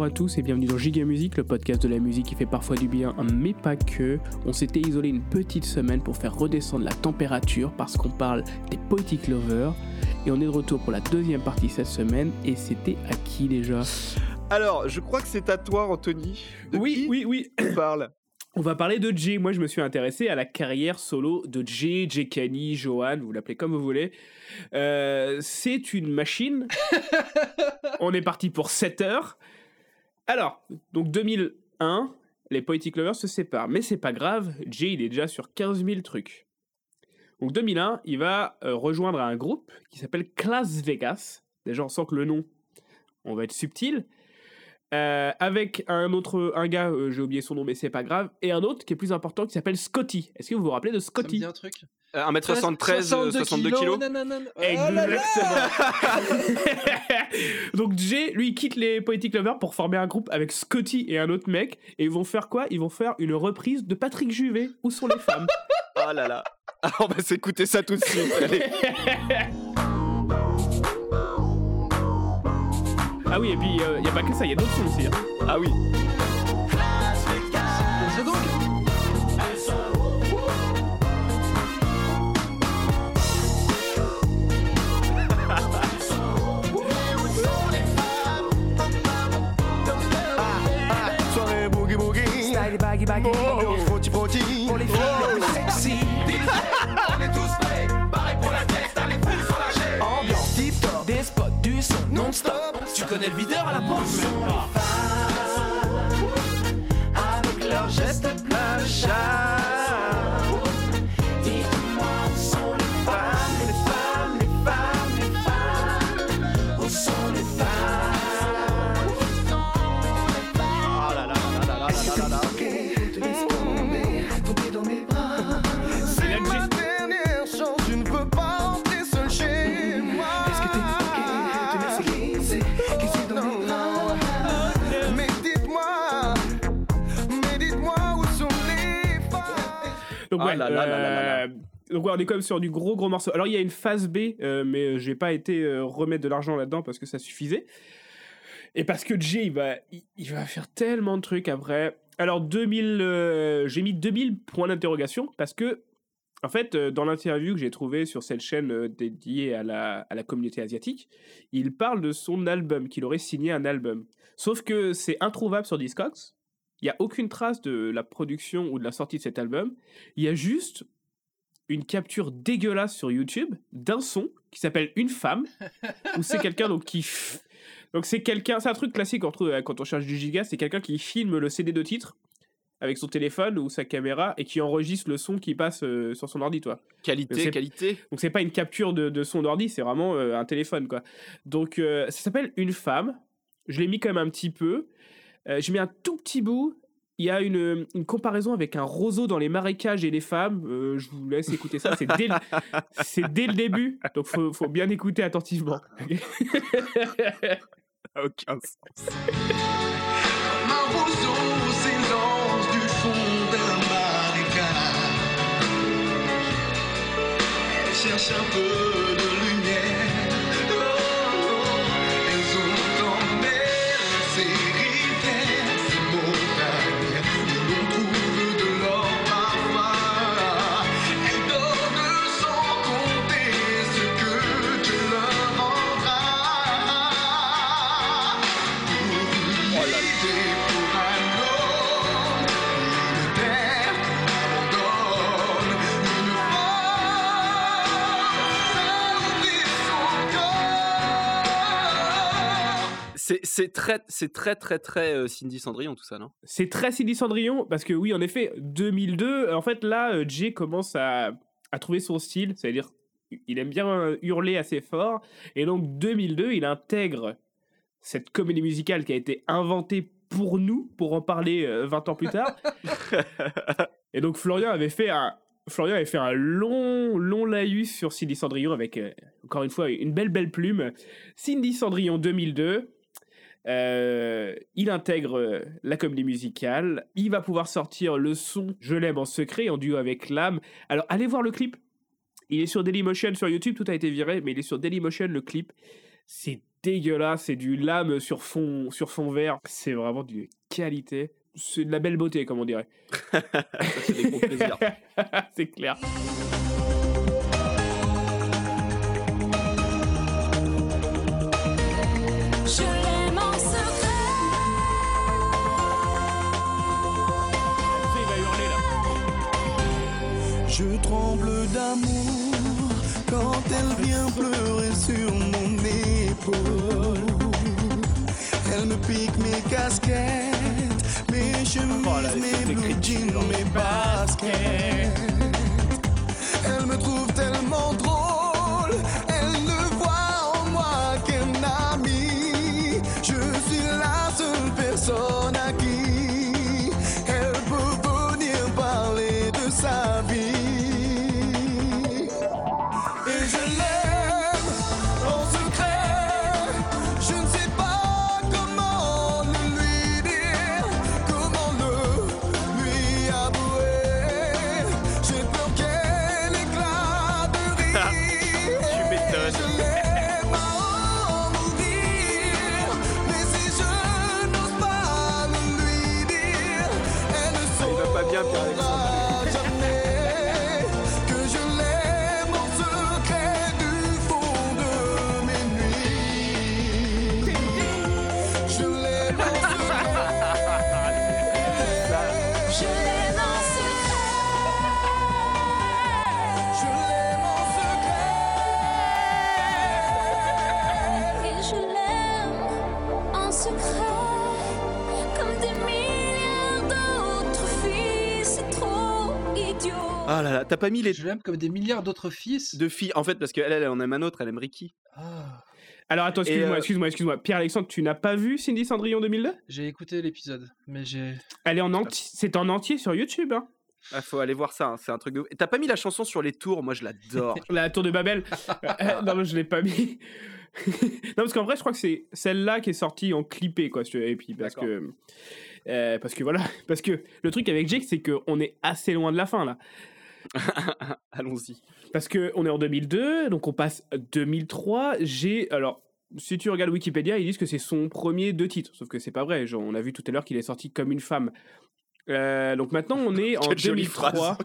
Bonjour à tous et bienvenue dans Giga Musique, le podcast de la musique qui fait parfois du bien, mais pas que. On s'était isolé une petite semaine pour faire redescendre la température parce qu'on parle des Poetic Lovers. Et on est de retour pour la deuxième partie cette semaine. Et c'était à qui déjà? Alors, je crois que c'est à toi, Anthony. De Oui, oui, oui. tu parles? On va parler de Jay. Moi, je me suis intéressé à la carrière solo de Jay, Jay Kani, Johan, vous l'appelez comme vous voulez. Euh, c'est une machine. On est parti pour 7 heures. Alors, donc 2001, les Poetic Lovers se séparent. Mais c'est pas grave, Jay, il est déjà sur 15 000 trucs. Donc 2001, il va euh, rejoindre un groupe qui s'appelle Class Vegas. Déjà, on sent que le nom, on va être subtil. Euh, avec un autre, un gars, euh, j'ai oublié son nom, mais c'est pas grave, et un autre qui est plus important qui s'appelle Scotty. Est-ce que vous vous rappelez de Ça me Scotty? dit un truc. Euh, 1m73, 62 kilos. nanana. Oh là là Exactement. Donc Jay, lui, il quitte les Poetic Lovers pour former un groupe avec Scotty et un autre mec, et ils vont faire quoi? Ils vont faire une reprise de Patrick Juvet. Où sont les femmes? Oh là là. Ah, on va s'écouter ça tout de suite. Allez. Ah oui, et puis il n'y a pas que ça, il y a d'autres sons aussi. hein. Ah oui. Style baggy baggy. Oh, frottis frottis. Pour les filles les plus sexy. On est tous prêts, pareil pour la fête, allez fous sur la chaîne Ambiance tip top Des spots, du son non-stop. Tu connais le videur à la pause ouais, là là là là là là. euh, donc ouais, on est quand même sur du gros gros morceau. Alors il y a une phase B, euh, mais euh, j'ai pas été remettre de l'argent là-dedans parce que ça suffisait. Et parce que Jay, il va, il, il va faire tellement de trucs après. Alors 2000, euh, j'ai mis 2000 points d'interrogation parce que, en fait, dans l'interview que j'ai trouvé sur cette chaîne dédiée à la, à la communauté asiatique, il parle de son album, qu'il aurait signé un album. Sauf que c'est introuvable sur Discogs. Il n'y a aucune trace de la production ou de la sortie de cet album. Il y a juste une capture dégueulasse sur YouTube d'un son qui s'appelle Une femme, où c'est quelqu'un donc qui. Donc c'est quelqu'un, c'est un truc classique euh, quand on cherche du giga, c'est quelqu'un qui filme le CD de titre avec son téléphone ou sa caméra et qui enregistre le son qui passe euh, sur son ordi, toi. Qualité, c'est- qualité. Donc c'est pas une capture de, de son ordi, c'est vraiment euh, un téléphone quoi. Donc euh, ça s'appelle Une femme. Je l'ai mis quand même un petit peu. Euh, je mets un tout petit bout. Il y a une, une comparaison avec un roseau dans les marécages et les femmes. Euh, je vous laisse écouter ça. C'est dès, le- c'est dès le début. Donc faut, faut bien écouter attentivement. Aucun sens. C'est très, c'est très, très, très euh, Cindy Cendrillon tout ça, non? C'est très Cindy Cendrillon parce que oui, en effet, 2002. En fait, là, euh, Jay commence à, à trouver son style, c'est-à-dire il aime bien euh, hurler assez fort, et donc 2002, il intègre cette comédie musicale qui a été inventée pour nous, pour en parler euh, 20 ans plus tard. et donc Florian avait fait un Florian avait fait un long, long laïus sur Cindy Cendrillon avec, euh, encore une fois, une belle, belle plume. Cindy Cendrillon 2002. Euh, il intègre euh, la comédie musicale. Il va pouvoir sortir le son Je l'aime en secret en duo avec Lame. Alors allez voir le clip. Il est sur Dailymotion sur YouTube, tout a été viré, mais il est sur Dailymotion le clip. C'est dégueulasse, c'est du lame sur fond, sur fond vert. C'est vraiment d'une qualité. C'est de la belle beauté, comme on dirait. C'est clair. Je tremble d'amour quand elle vient pleurer sur mon épaule. Elle me pique mes casquettes, mes chemises, Oh là, mes blue jeans, mes baskets. T'as pas mis les Je l'aime comme des milliards d'autres fils. deux filles. En fait, parce qu'elle, elle en aime un autre, elle aime Ricky. Ah, Alors attends, excuse-moi, euh, excuse-moi, excuse-moi. Pierre-Alexandre, tu n'as pas vu Cindy Cendrillon 2002 j'ai écouté l'épisode, mais j'ai. Elle est en entier, c'est en entier sur YouTube. Hein. Ah, faut aller voir ça, hein, c'est un truc de T'as pas mis la chanson sur les tours, moi je l'adore. La tour de Babel. Euh, non, mais je l'ai pas mis. non, parce qu'en vrai, je crois que c'est celle-là qui est sortie en clippé, quoi. Et puis parce que. euh, parce que voilà, parce que le truc avec Jake, c'est qu'on est assez loin de la fin là. Allons-y. Parce que on est en 2002, donc on passe 2003. J'ai alors, si tu regardes Wikipédia, ils disent que c'est son premier deux titres, sauf que c'est pas vrai. Genre, on a vu tout à l'heure qu'il est sorti comme une femme. Euh, donc maintenant, on est en Quelle jolie 2003.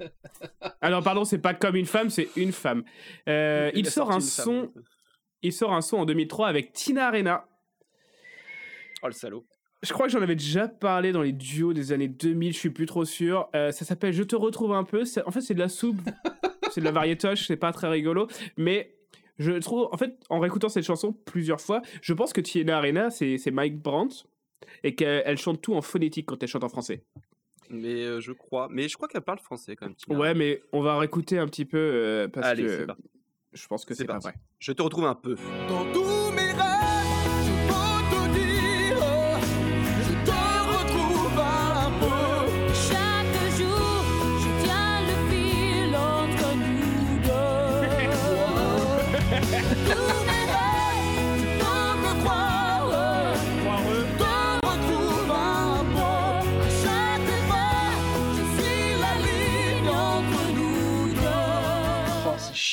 Alors pardon, c'est pas comme une femme, c'est une femme. Euh, il, sort un femme, son, donc. il sort un son en 2003 avec Tina Arena. Oh le salaud. Je crois que j'en avais déjà parlé dans les duos des années 2000, je suis plus trop sûr. Euh, ça s'appelle Je te retrouve un peu. En fait, c'est de la soupe, c'est de la variétoche, c'est pas très rigolo. Mais je trouve, en fait, en réécoutant cette chanson plusieurs fois, je pense que Tina Arena, c'est Mike Brandt et qu'elle elle chante tout en phonétique quand elle chante en français. Mais euh, je crois. Mais je crois qu'elle parle français quand même. Tina. Ouais, mais on va réécouter un petit peu euh, parce Allez, que je pense que C'est pas vrai. Je te retrouve un peu. Dans tous mes rêves,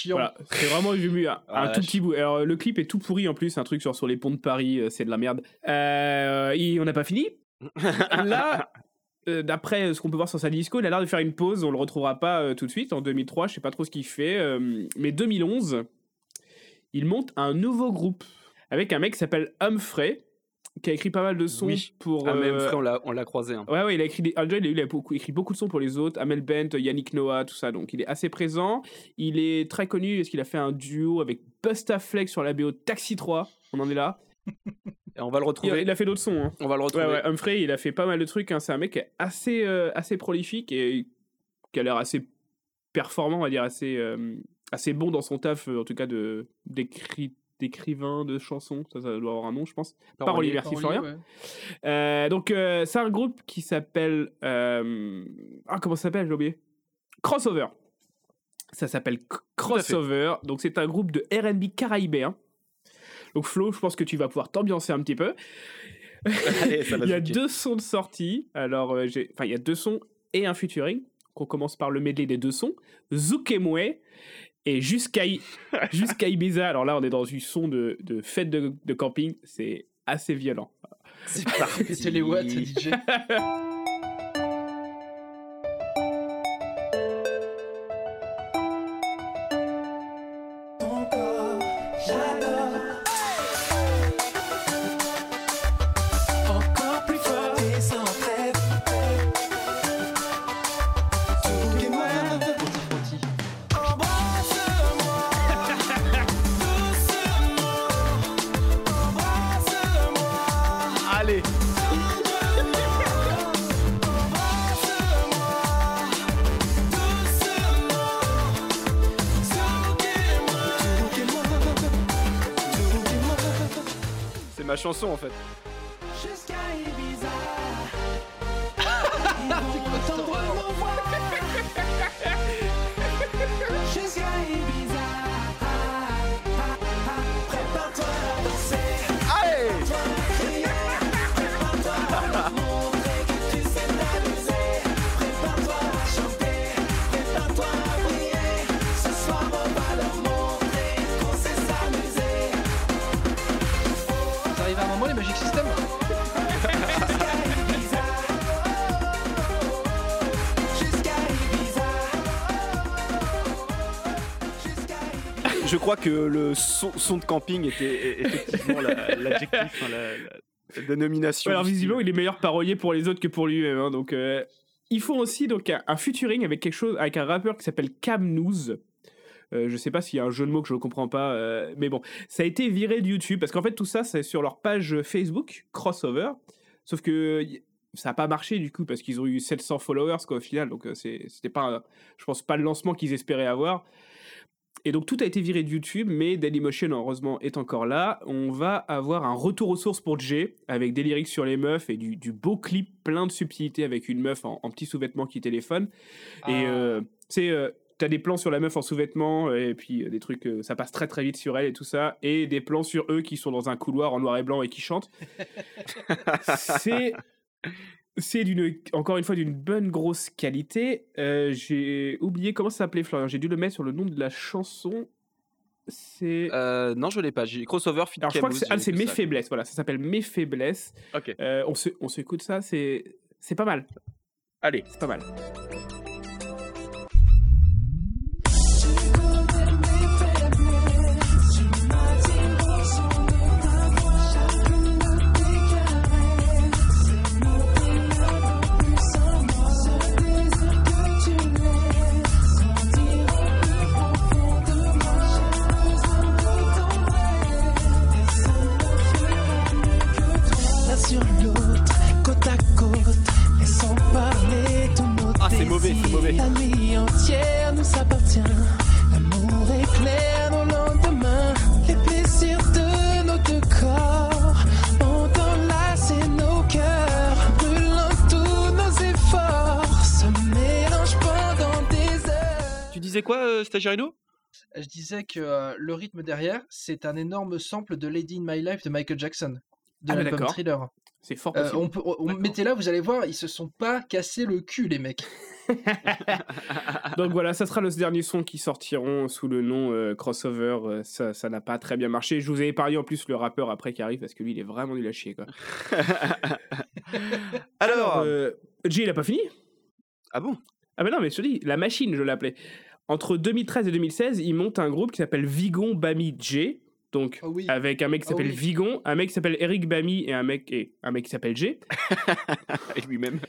chiant. Voilà, c'est vraiment vu un, Ah, tout petit bout. Alors le clip est tout pourri en plus, un truc sur, sur les ponts de Paris, euh, c'est de la merde. Euh, et on n'a pas fini. Là, euh, d'après ce qu'on peut voir sur sa disco, il a l'air de faire une pause. On le retrouvera pas euh, tout de suite en 2003. Je sais pas trop ce qu'il fait, euh, mais 2011, il monte un nouveau groupe avec un mec qui s'appelle Humphrey, qui a écrit pas mal de sons Oui. pour. Ah, même euh, frère, on l'a- on l'a croisé. hein. Ouais, ouais, il a écrit, des... il a, il a beaucoup, écrit beaucoup de sons pour les autres, Amel Bent, Yannick Noah, tout ça, donc il est assez présent. Il est très connu parce qu'il a fait un duo avec Busta Fleck sur la BO Taxi 3, on en est là. Et on va le retrouver. il a fait d'autres sons. Hein. On va le retrouver. ouais, Humphrey, il a fait pas mal de trucs, hein. c'est un mec assez, euh, assez prolifique et qui a l'air assez performant, on va dire, assez, euh, assez bon dans son taf, en tout cas de d'écri- d'écrivain de chansons, ça, ça doit avoir un nom, je pense. Parolier, merci Parolier, Florian. ouais. Euh, donc, euh, c'est un groupe qui s'appelle. euh, Ah, comment ça s'appelle? J'ai oublié. Crossover. Ça s'appelle. Crossover. Donc, c'est un groupe de RB caraïbéen. Donc, Flo, je pense que tu vas pouvoir t'ambiancer un petit peu. Allez, ça va il y a deux sons de sortie. Alors, euh, j'ai- enfin, il y a deux sons et un featuring. On commence par le medley des deux sons. Zoukemwe Et jusqu'à Ibiza, alors là on est dans une son de, de fête de, de camping, c'est assez violent. C'est parti. Péter les watts, DJ. chanson en fait. Je crois que le son, son de camping était effectivement la- l'adjectif, la, la- la dénomination. Alors visiblement il est meilleur parolier pour les autres que pour lui-même. hein, donc euh, ils font aussi donc un, un featuring avec quelque chose avec un rappeur qui s'appelle Cam News. Euh, je sais pas s'il y a un jeu de mots que je ne comprends pas, euh, mais bon, ça a été viré de YouTube parce qu'en fait tout ça c'est sur leur page Facebook crossover, sauf que ça n'a pas marché du coup parce qu'ils ont eu 700 followers quoi au final, donc euh, c'était pas, un- je pense pas le lancement qu'ils espéraient avoir. Et donc tout a été viré de YouTube, mais Dailymotion heureusement est encore là. On va avoir un retour aux sources pour Jay, avec des lyrics sur les meufs et du, du beau clip plein de subtilité avec une meuf en, en petits sous-vêtements qui téléphone. Et Ah. euh, tu sais, euh, t'as des plans sur la meuf en sous-vêtements et puis euh, des trucs, euh, ça passe très très vite sur elle et tout ça, et des plans sur eux qui sont dans un couloir en noir et blanc et qui chantent. c'est c'est d'une encore une fois d'une bonne grosse qualité. Euh, j'ai oublié comment ça s'appelait Florian. J'ai dû le mettre sur le nom de la chanson. C'est Euh, non, je l'ai pas. J'ai crossover fit alors je crois que c'est ah, c'est Mes ça. faiblesses. Voilà, ça s'appelle Mes faiblesses. Ok. Euh, on se on s'écoute ça. C'est c'est pas mal. Allez. C'est pas mal. Mauvais, c'est mauvais. La nuit entière nous appartient. L'amour éclaire nos lendemains. Les plaisirs de nos deux corps ont enlacé nos cœurs, brûlant tous nos efforts. Se mélangent pendant des heures. Tu disais quoi, euh, Stagiairino? Je disais que euh, le rythme derrière, c'est un énorme sample de Lady in My Life de Michael Jackson, de Ah, l'album. Thriller. C'est fort Euh, possible. on peut, on- mettez là, vous allez voir, ils se sont pas cassés le cul, les mecs. Donc voilà, ça sera le dernier son qui sortiront sous le nom euh, crossover. Euh, ça ça n'a pas très bien marché. Je vous ai épargné en plus le rappeur après qui arrive parce que lui il est vraiment nul à chier quoi. Alors, euh, Jay il a pas fini? Ah bon? Ah ben non mais je te dis, la machine je l'appelais. Entre 2013 et 2016, il monte un groupe qui s'appelle Vigon Bami J. Donc Oh oui. avec un mec qui Ah s'appelle oui. Vigon, un mec qui s'appelle Eric Bami et un mec et un mec qui s'appelle J. Et lui-même.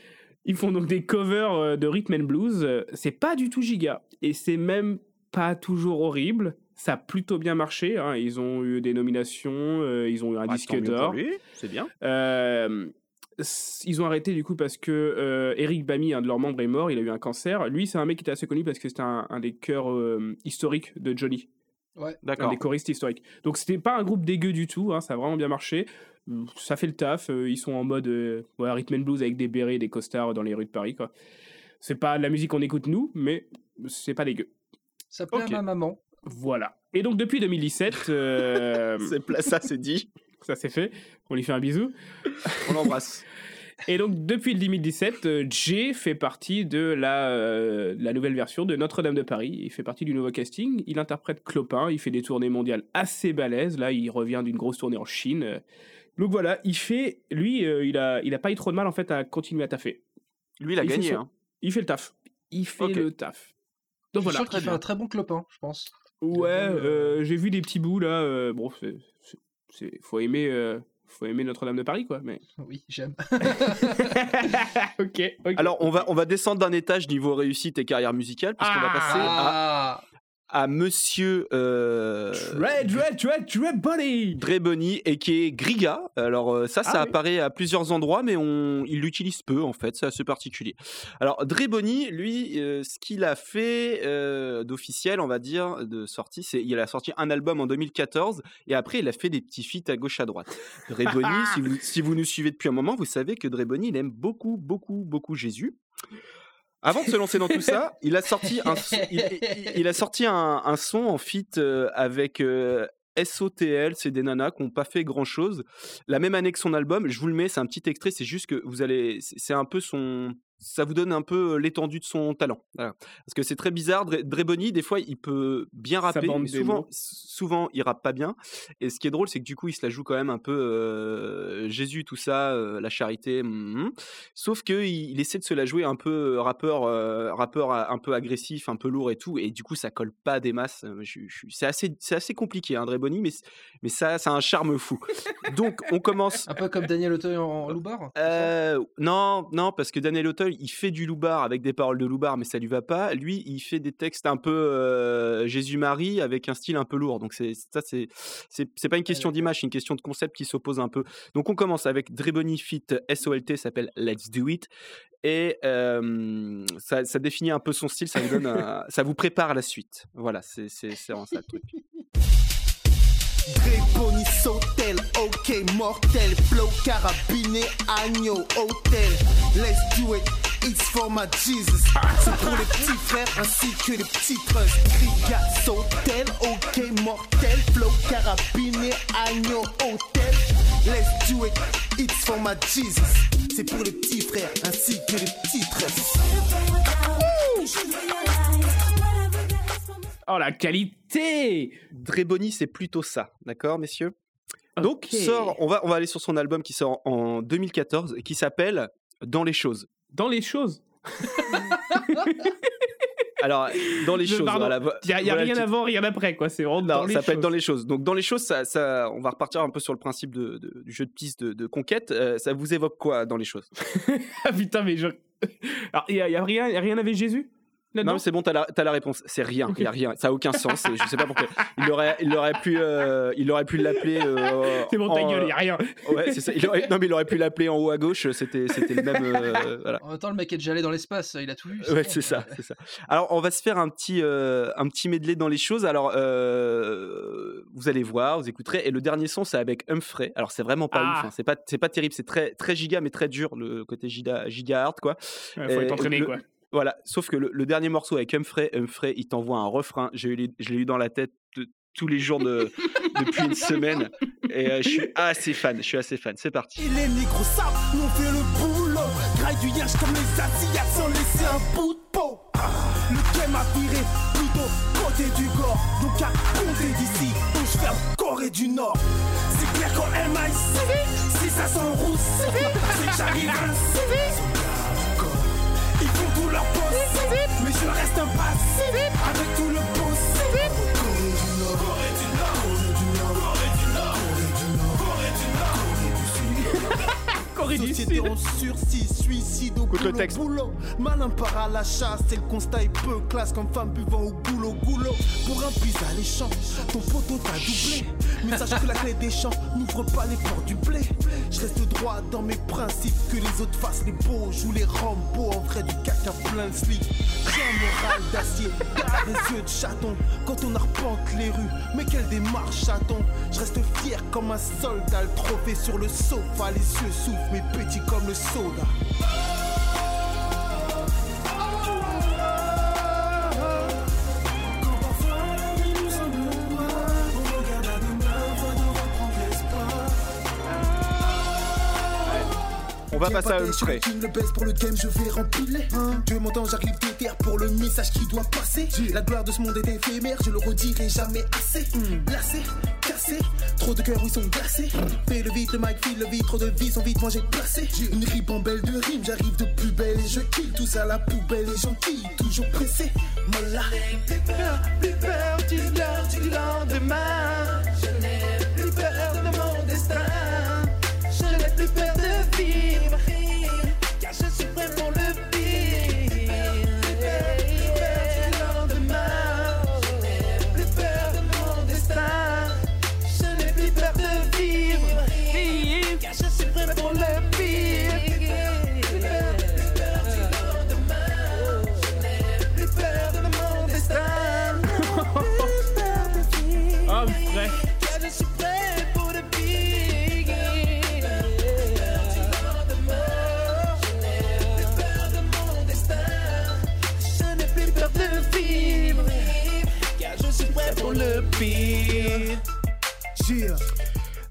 Ils font donc des covers euh, de rhythm and blues. C'est pas du tout giga. Et c'est même pas toujours horrible. Ça a plutôt bien marché. hein. Ils ont eu des nominations. euh, ils ont eu un disque d'or. C'est bien. Euh, ils ont arrêté du coup parce que euh, Eric Bamy, un de leurs membres, est mort. Il a eu un cancer. Lui, c'est un mec qui était assez connu parce que c'était un, un des chœurs euh, historiques de Johnny. Ouais. Un D'accord. des choristes historiques. Donc c'était pas un groupe dégueu du tout. hein, ça a vraiment bien marché. Euh, Ça fait le taf. euh, ils sont en mode euh, ouais, rhythm and blues avec des bérets et des costards dans les rues de Paris. quoi. C'est pas de la musique qu'on écoute nous, mais c'est pas dégueu. Ça plaît Ok. à ma maman. Voilà. Et donc depuis 2017, euh, C'est pla- ça, c'est dit. ça c'est fait. On lui fait un bisou. On l'embrasse. Et donc, depuis le 2017, euh, Jay fait partie de la, euh, la nouvelle version de Notre-Dame de Paris. Il fait partie du nouveau casting. Il interprète Clopin. Il fait des tournées mondiales assez balèzes. Là, il revient d'une grosse tournée en Chine. Donc voilà, il fait. Lui, euh, il, a, il a pas eu trop de mal en fait à continuer à taffer. Lui, il a Il gagné. son- hein. Il fait le taf. Il fait le taf. Donc Je suis voilà. sûr qu'il fait un très bon clopin, je pense. Ouais, Euh, j'ai vu des petits bouts là. euh, bon, c'est, c'est- faut aimer, euh, faut aimer Notre-Dame de Paris, quoi. Mais Oui, j'aime. ok, ok. Alors, on va, on va descendre d'un étage niveau réussite et carrière musicale, puisqu'on va Ah. passer à, Ah, à monsieur euh, Dread, Dread, Dread, Dread Bunny. Et qui est Griga. Alors euh, ça, ça Ah oui. apparaît à plusieurs endroits, mais on, il l'utilise peu en fait, c'est assez particulier. Alors Drebony, lui, euh, ce qu'il a fait euh, d'officiel, on va dire, de sortie, c'est il a sorti un album en 2014 et après il a fait des petits feats à gauche à droite. Si, vous, si vous nous suivez depuis un moment, vous savez que Drebony, il aime beaucoup, beaucoup, beaucoup Jésus. Avant de se lancer dans tout ça, il a sorti un, son- il, a sorti un, un son en feat euh, avec euh, SOTL, c'est des nanas qui n'ont pas fait grand chose. La même année que son album, je vous le mets, c'est un petit extrait, c'est juste que vous allez. C'est un peu son. Ça vous donne un peu euh, l'étendue de son talent. Voilà. Parce que c'est très bizarre. Dre- Drebony, des fois, il peut bien rapper, mais souvent, souvent, il rappe pas bien. Et ce qui est drôle, c'est que du coup, il se la joue quand même un peu euh, Jésus, tout ça, euh, la charité. mhm. Sauf que il, essaie de se la jouer un peu euh, rappeur, euh, rappeur a- un peu agressif, un peu lourd et tout. Et du coup, ça colle pas des masses. Euh, C'est assez, c'est assez compliqué, hein, Drebony, mais, mais ça, ça a un charme fou. Donc, on commence. un peu comme Daniel Auteuil en, en Loubar. c'est ça? Euh, non, non, parce que Daniel Auteuil, il fait du loubar avec des paroles de loubar, mais ça lui va pas. Lui, il fait des textes un peu euh, Jésus-Marie avec un style un peu lourd. Donc c'est ça, c'est pas une question d'image, c'est une question de concept qui s'oppose un peu. Donc on commence avec Drebony Fit SOLT, s'appelle Let's Do It, et euh, ça, ça définit un peu son style, ça vous donne, un- ça vous prépare à la suite. Voilà, c'est vraiment ça le truc. Gréboni sautel, ok mortel, flow carabiné, agneau, hôtel. Let's do it, it's for my Jesus. C'est pour les petits frères ainsi que les petits trusts. Kriga sautel, ok mortel, flow carabiné, agneau, hôtel. Let's do it, it's for my Jesus. C'est pour les petits frères ainsi que les petits trusts. Oh la qualité. Drebony, c'est plutôt ça, d'accord, messieurs? Donc, sort, on va, on va aller sur son album qui sort en 2014 et qui s'appelle Dans les choses. dans les choses? Alors, dans les Je- choses. Il y a, y a voilà le rien avant, rien après, quoi. C'est vraiment Non, dans les ça peut être choses. dans les choses. Donc, dans les choses, ça, ça- on va repartir un peu sur le principe de- de- du jeu de piste de, de conquête. Euh, ça vous évoque quoi dans les choses? Ah putain, mais je. Alors, il y, a- y a rien, y a rien avec Jésus? Non, mais c'est bon, t'as la, t'as la réponse. C'est rien, il y a rien. Ça a aucun sens. Je sais pas pourquoi. Il aurait, il aurait pu, euh, il aurait pu l'appeler. euh, C'est bon, ta en- gueule, y a rien. Ouais, c'est ça. Il aurait- non, mais il aurait pu l'appeler en haut à gauche. C'était, c'était le même. euh, voilà. En même temps, le mec est déjà allé dans l'espace, il a tout vu. Ouais, c'est ça, c'est ça. Alors, on va se faire un petit, euh, un petit medley dans les choses. Alors, euh, vous allez voir, vous écouterez. Et le dernier son, c'est avec Humphrey. Alors, c'est vraiment pas Ah. ouf. hein. C'est pas, c'est pas terrible. C'est très, très giga, mais très dur le côté giga, giga hard, quoi. Ouais, faut Et être entraîné, le- quoi. Voilà. Sauf que le, le dernier morceau avec Humphrey, Humphrey, il t'envoie un refrain. J'ai eu, je l'ai eu dans la tête de- tous les jours de, depuis une semaine. Et euh, je suis assez fan. Je suis assez fan. C'est parti. Et les négros savent, nous on fait le boulot. Graille du yinche comme les Asiatiques sans laisser un bout de peau. Ah, Le game a viré plutôt côté du gore. Donc à compter d'ici, où je ferme Corée du Nord. C'est clair qu'en MIC, si ça sent rousse, c'est que j'arrive ainsi. Société en sursis, suicide au le boulot, texte. boulot. Malin part à la chasse, et le constat est peu classe comme femme buvant au goulot, goulot. Pour un bis alléchant, ton poteau t'a doublé. Mais sache que la clé des champs n'ouvre pas les portes du blé. Je reste droit dans mes principes, que les autres fassent les beaux. Joue les Rambo en vrai du caca plein le slip. J'ai un moral d'acier, garde les yeux de chaton. Quand on arpente les rues, mais quelle démarche chaton. Je reste fier comme un soldat, le trophée sur le sofa. Les yeux souffrent, mais petits comme le soda. Va passer à Humphrey. King le baisse pour le game, je vais rempiler. Dieu m'entend, j'arrive déter pour le message qui doit passer. La gloire de ce monde est éphémère, je le redirai jamais assez. Lassé, cassé, trop de cœurs où ils sont glacés. Fais le vite, le mic file le vide, trop de vies sont vite mangées placées. Une ribambelle de rimes, j'arrive de plus belle et je kill tout ça à la poubelle et j'enquille, toujours pressé. Molla. Plus peur, plus peur du du lendemain. Je n'ai plus peur de mon destin. Je n'ai plus peur de vivre.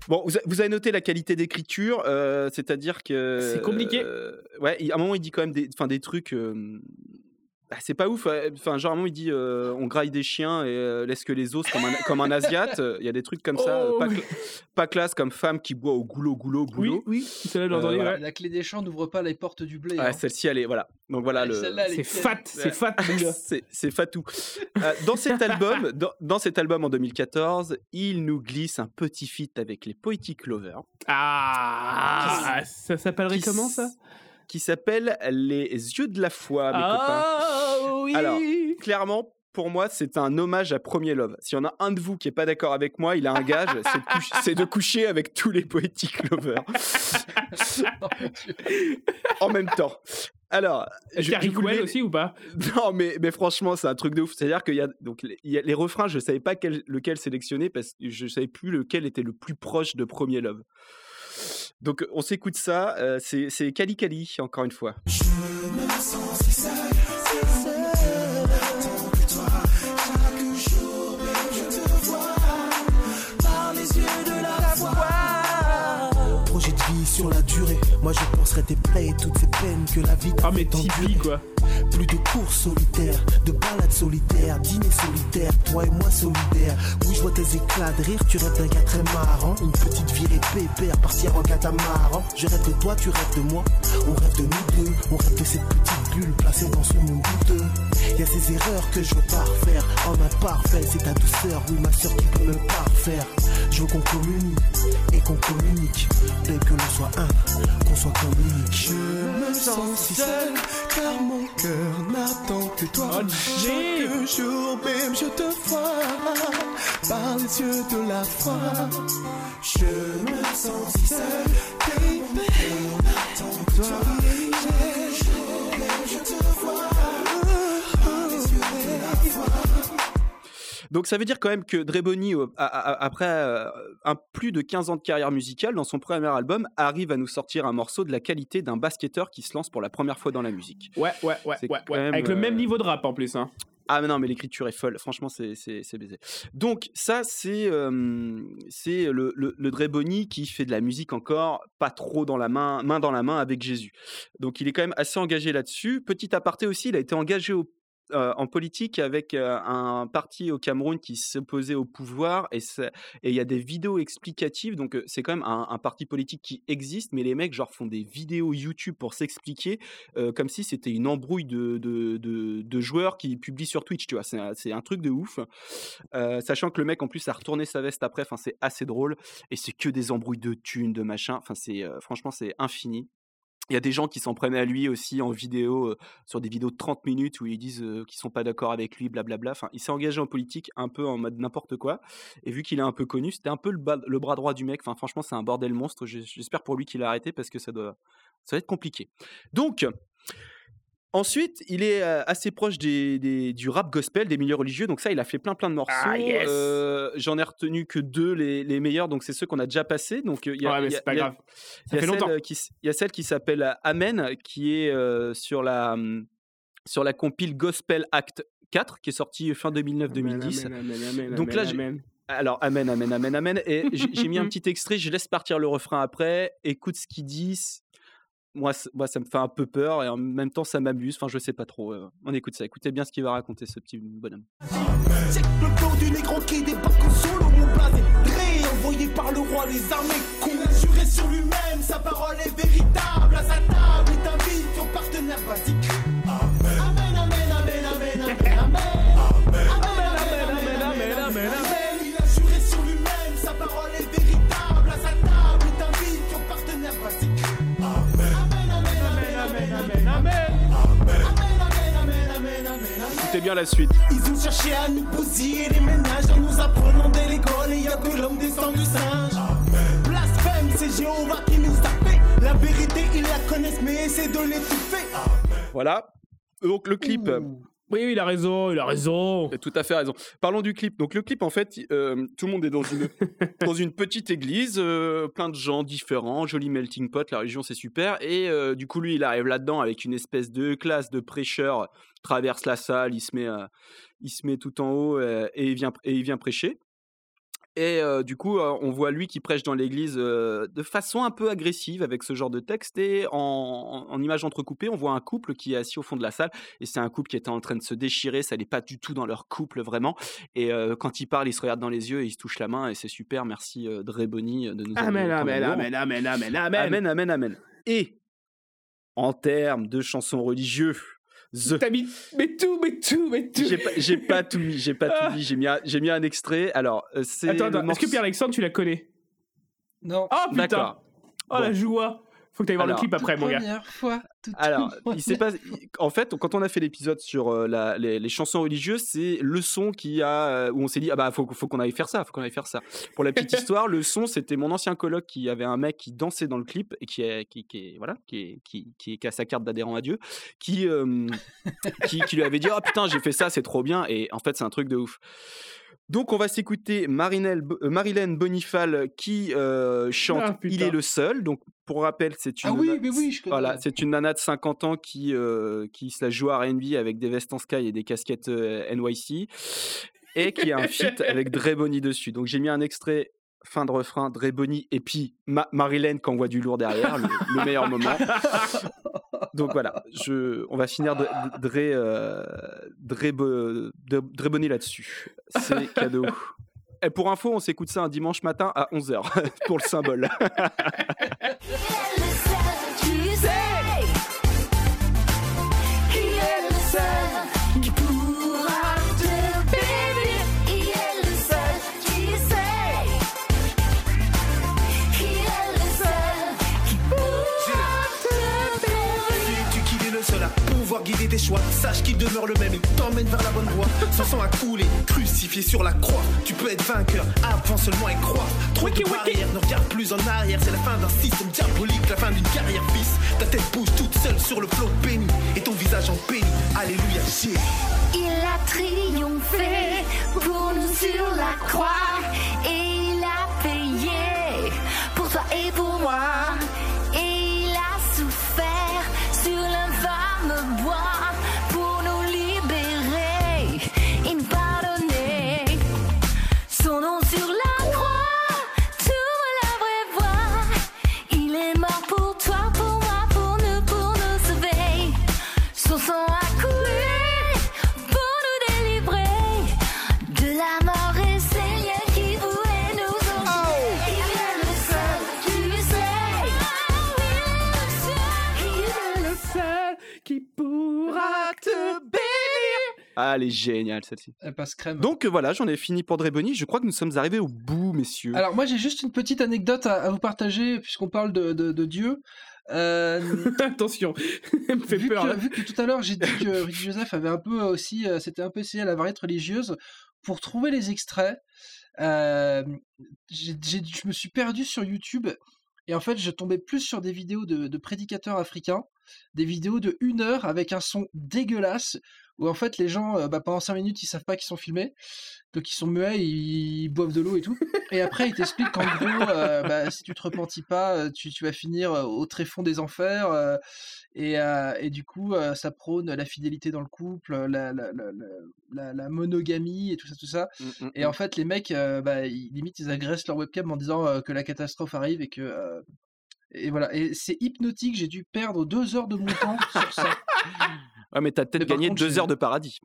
Bon, vous, a- vous avez noté la qualité d'écriture, euh, c'est-à-dire que. C'est compliqué. euh, ouais, à un moment, il dit quand même des, enfin, des trucs. Bah, c'est pas ouf. Enfin, genre, il dit euh, on graille des chiens et euh, laisse que les os comme un, comme un Asiate. Il y a des trucs comme ça. Oh, pas, oui. cla- pas classe comme femme qui boit au goulot, goulot, Oui, boulot. oui, celle-là, Euh, voilà. ouais. La clé des champs n'ouvre pas les portes du blé. Ah, hein. celle-ci, elle est. Voilà. Donc voilà Ah, le. celle-là, elle est C'est fat, c'est fat. C'est fatou. Dans cet album, dans, dans cet album en 2014, il nous glisse un petit feat avec les Poetic Lovers Ah, ça s'appellerait comment ça? qui s'appelle Les Yeux de la foi, mes copains. Oui Alors, Clairement, pour moi, c'est un hommage à Premier Love. S'il y en a un de vous qui est pas d'accord avec moi, il a un gage, c'est de, coucher- c'est de coucher avec tous les Poetic Lovers en même temps. Alors, je, Carrie je l'ai- aussi ou pas? Non, mais, mais franchement, c'est un truc de ouf. C'est-à-dire qu'il y a donc les, il y a les refrains, je savais pas quel- lequel sélectionner parce que je savais plus lequel était le plus proche de Premier Love. Donc on s'écoute ça, euh, c'est Kali Kali encore une fois. Projet de vie sur la durée. Moi je penserais tes plaies et toutes ces peines que la vie t'a Ah, mais Tipeee, quoi. Plus de courses solitaires, de balades solitaires, dîners solitaires, toi et moi solidaires. Oui, je vois tes éclats de rire, tu rêves d'un gars très marrant. Une petite virée pépère, partir en catamaran. Je rêve de toi, tu rêves de moi. On rêve de nous deux, on rêve de cette petite bulle placée dans ce monde douteux. Y a ces erreurs que je veux pas refaire. En imparfait, c'est ta douceur, oui, ma soeur qui peut me parfaire. Je veux qu'on communie et qu'on communique. Dès que l'on soit un, qu'on soit communique. Je me sens si seul, car mon cœur n'attend que toi. Oh. Chaque jour, même je te vois par les yeux de la foi. Je me sens si seul, baby. Mon cœur n'attend que toi. Donc ça veut dire quand même que Dre Bonny, a- a- après euh, un plus de 15 ans de carrière musicale, dans son premier album, arrive à nous sortir un morceau de la qualité d'un basketteur qui se lance pour la première fois dans la musique. Ouais, ouais, ouais, C'est ouais, quand ouais. même, Avec le même euh, niveau de rap en plus. Hein. Ah mais non, mais l'écriture est folle. Franchement, c'est baisé. Donc ça, c'est euh, c'est le, le, le Dre Bonny qui fait de la musique encore pas trop dans la main, main dans la main avec Jésus. Donc il est quand même assez engagé là-dessus. Petit aparté aussi, il a été engagé au- euh, en politique avec euh, un parti au Cameroun qui s'opposait au pouvoir et il y a des vidéos explicatives. Donc euh, c'est quand même un, parti politique qui existe, mais les mecs genre font des vidéos YouTube pour s'expliquer comme si c'était une embrouille de, de, joueurs qui publient sur Twitch, tu vois. C'est un, truc de ouf. Sachant que le mec, en plus, a retourné sa veste après. Enfin, c'est assez drôle. Et c'est que des embrouilles de thunes, de machin. Enfin, c'est franchement, c'est infini. Il y a des gens qui s'en prennent à lui aussi en vidéo, sur des vidéos de 30 minutes où ils disent euh, qu'ils sont pas d'accord avec lui, blablabla. Enfin, il s'est engagé en politique un peu en mode n'importe quoi. Et vu qu'il est un peu connu, c'était un peu le, le bras droit du mec. Enfin, franchement, c'est un bordel monstre. J'espère pour lui qu'il a arrêté parce que ça doit, ça va être compliqué. Donc, Ensuite, il est assez proche des, des- du rap gospel, des milieux religieux. Donc ça, il a fait plein plein de morceaux. Ah, yes. Euh, J'en ai retenu que deux, les, les meilleurs. Donc c'est ceux qu'on a déjà passés. Donc il y a, ouais, mais y a- pas il y a- grave. Ça y a fait celle, longtemps. qui Il y a celle qui s'appelle Amen, qui est euh, sur la hum, sur la compile Gospel Act 4, qui est sortie fin 2009-2010. Amen, amen, amen, Donc là. Alors, amen, amen, amen, amen. Et j'ai j'ai mis un petit extrait, je laisse partir le refrain après. Écoute ce qu'ils disent. Moi, moi, ça me fait un peu peur et en même temps, ça m'amuse. Enfin, je sais pas trop. euh, On écoute ça. Écoutez bien ce qu'il va raconter, ce petit bonhomme. Check le flow du négro qui débarque en solo, mon blasé envoyé par le roi, les armées a juré sur lui-même, sa parole est véritable. À sa table, il t'invite ton partenaire basique. Amen, amen, amen, amen, amen. Amen, Écoutez bien la suite. Ils ont cherché à nous bousiller les ménages en nous apprenant dès l'école et y a que l'homme descend du singe. Blasphème, c'est Jéhovah qui nous a fait. La vérité, ils la connaissent, mais essaient de l'étouffer. Voilà. Donc, le clip. Oui, oui, il a raison, il a raison. Tu as tout à fait raison. Parlons du clip. Donc le clip, en fait, euh, tout le monde est dans une, dans une petite église, euh, plein de gens différents, joli melting pot, la religion c'est super. Et euh, du coup, lui, il arrive là-dedans avec une espèce de classe de prêcheur, traverse la salle, il se met, euh, il se met tout en haut euh, et, il vient, et il vient prêcher. Et euh, du coup, euh, on voit lui qui prêche dans l'église euh, de façon un peu agressive avec ce genre de texte. Et en, en, en image entrecoupée, on voit un couple qui est assis au fond de la salle. Et c'est un couple qui était en train de se déchirer. Ça n'est pas du tout dans leur couple, vraiment. Et quand ils parlent, ils se regardent dans les yeux et ils se touchent la main. Et c'est super. Merci Dre Bonny de nous Amen, avoir amen, amen, amen, amen, amen. Amen, amen, amen. Et en termes de chansons religieuses, The T'as mis mais tout, mais tout, mais tout. j'ai pas, j'ai pas tout mis, j'ai pas tout mis, j'ai mis, un, j'ai mis un extrait. Alors, euh, c'est. Attends, attends, est-ce que Pierre-Alexandre, tu la connais? Non. Oh putain D'accord. Oh la joie Faut que t'ailles voir le clip après, mon gars. Première fois. toute Alors, il s'est pas. En fait, quand on a fait l'épisode sur euh, la- les, les chansons religieuses, c'est le son qui a euh, où on s'est dit ah bah faut, faut qu'on aille faire ça, faut qu'on aille faire ça. Pour la petite histoire, le son c'était mon ancien coloc qui avait un mec qui dansait dans le clip et qui est qui, qui est voilà qui est, qui, qui, qui a sa carte d'adhérent à Dieu, qui, euh, qui qui lui avait dit ah putain j'ai fait ça c'est trop bien et en fait c'est un truc de ouf. Donc on va s'écouter Marinelle, euh, Marilyn Bonifal qui euh, chante Ah. Il est le seul. Donc pour rappel c'est une Ah oui, nana- mais oui, je connais. voilà, c'est une nana de 50 ans qui, euh, qui se la joue à R&B avec des vestes en sky et des casquettes NYC et qui a un feat avec Dre Bonny dessus. Donc j'ai mis un extrait fin de refrain Dre Bonny et puis Ma- Marilyn qui envoie du lourd derrière, le, le meilleur moment. Donc voilà, je, on va finir Dre, euh, là-dessus. C'est cadeau. Et pour info, on s'écoute ça un dimanche matin à 11h pour le symbole. pouvoir guider tes choix. Sache qu'il demeure le même et t'emmène vers la bonne voie. Son sang a coulé, crucifié sur la croix. Tu peux être vainqueur, avant seulement y croire Trop de barrières, ne regarde plus en arrière. C'est la fin d'un système diabolique, la fin d'une carrière fils Ta tête bouge toute seule sur le flot béni Et ton visage en béni, alléluia Jésus. Il a triomphé pour nous sur la croix Ah, elle est géniale celle-ci. Elle passe crème. Donc euh, voilà, j'en ai fini pour Dre Bonny. Je crois que nous sommes arrivés au bout, messieurs. Alors moi j'ai juste une petite anecdote à, à vous partager puisqu'on parle de, de- de Dieu. Euh, Attention, elle me fait vu, peur. que, vu que tout à l'heure j'ai dit que Ricky Joseph avait un peu aussi, euh, c'était un peu essayé à la variété religieuse, pour trouver les extraits, euh, je me suis perdu sur YouTube et en fait je tombais plus sur des vidéos de, de prédicateurs africains, des vidéos de une heure avec un son dégueulasse où en fait les gens bah, pendant 5 minutes ils savent pas qu'ils sont filmés donc ils sont muets ils, boivent de l'eau et tout et après ils t'expliquent qu'en gros euh, bah, si tu te repentis pas tu, tu vas finir au tréfonds des enfers euh, et, euh, et du coup ça prône la fidélité dans le couple la, la, la, la- la- la monogamie et tout ça tout ça Mm, mm, et en fait les mecs bah, ils- limite ils agressent leur webcam en disant que la catastrophe arrive et que Et voilà, et c'est hypnotique. J'ai dû perdre deux heures de mon temps sur ça. Ouais, mais t'as peut-être gagné contre, deux heures de paradis.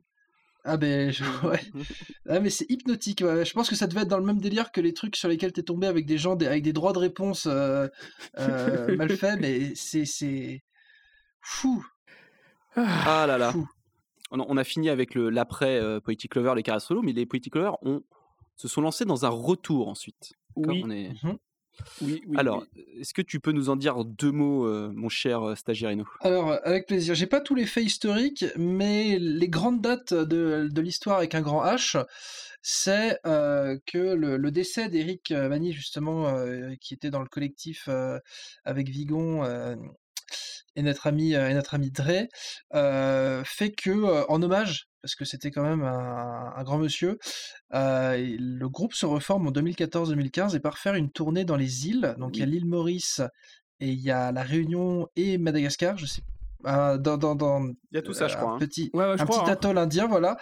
Ah ben je- ouais. Ah, mais c'est hypnotique. ouais. Je pense que ça devait être dans le même délire que les trucs sur lesquels t'es tombé avec des gens des- avec des droits de réponse euh, euh, mal faits, mais c'est c'est fou. Ah là là. Fou. On a, on a fini avec l'après euh, Poetic Lover, les caras solo, mais les Poetic Lover ont, se sont lancés dans un retour ensuite. Oui, on est- Mhm. Oui, oui. Alors, oui. est-ce que tu peux nous en dire deux mots, euh, mon cher euh, stagiaire Eno Alors, euh, avec plaisir. J'ai pas tous les faits historiques, mais les grandes dates de, de l'histoire avec un grand H, c'est euh, que le, le décès d'Éric Vanny, justement, euh, qui était dans le collectif avec Vigon et notre ami, euh, et notre ami Dre, euh, fait que, euh, en hommage, parce que c'était quand même un, un grand monsieur, euh, le groupe se reforme en 2014-2015 et part faire une tournée dans les îles. Donc, il y a l'île Maurice et il y a la Réunion et Madagascar, je sais euh, dans, dans, dans Il y a tout ça, je crois. un hein. petit, Ouais, ouais, je un crois. petit hein. atoll indien, voilà.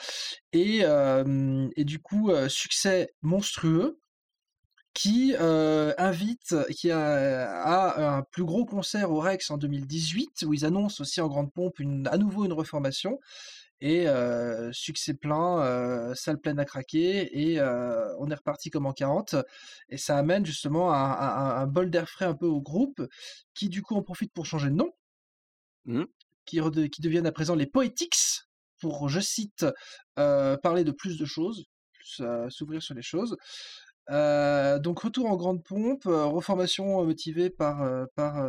Et, et du coup, succès monstrueux qui euh, invite, qui a, a un plus gros concert au Rex en 2018, où ils annoncent aussi en grande pompe une, à nouveau une reformation. Et euh, succès plein, euh, salle pleine à craquer, et euh, on est reparti comme en 40. Et ça amène justement un, un- un bol d'air frais un peu au groupe, qui du coup en profite pour changer de nom, Mhm. qui, deviennent à présent les Poetics, pour, je cite, euh, parler de plus de choses, euh, s'ouvrir sur les choses. Euh, donc retour en grande pompe, euh, reformation euh, motivée par, par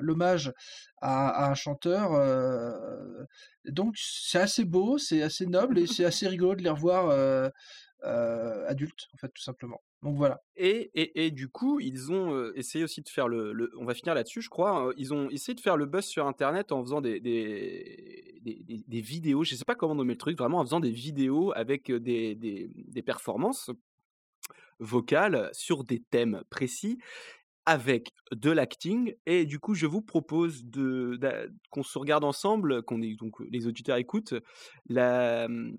l'hommage à, un chanteur. donc c'est assez beau, c'est assez noble et c'est assez rigolo de les revoir adultes, en fait, tout simplement. Donc voilà. Et, et, et du coup, ils ont essayé aussi de faire le, On va finir là-dessus, je crois. euh, Ils ont essayé de faire le buzz sur Internet en faisant des, des, vidéos. Je sais pas comment nommer le truc, vraiment en faisant des vidéos avec des, des performances vocales sur des thèmes précis avec de l'acting et du coup je vous propose de, qu'on se regarde ensemble qu'on est donc les auditeurs écoutent la, hum,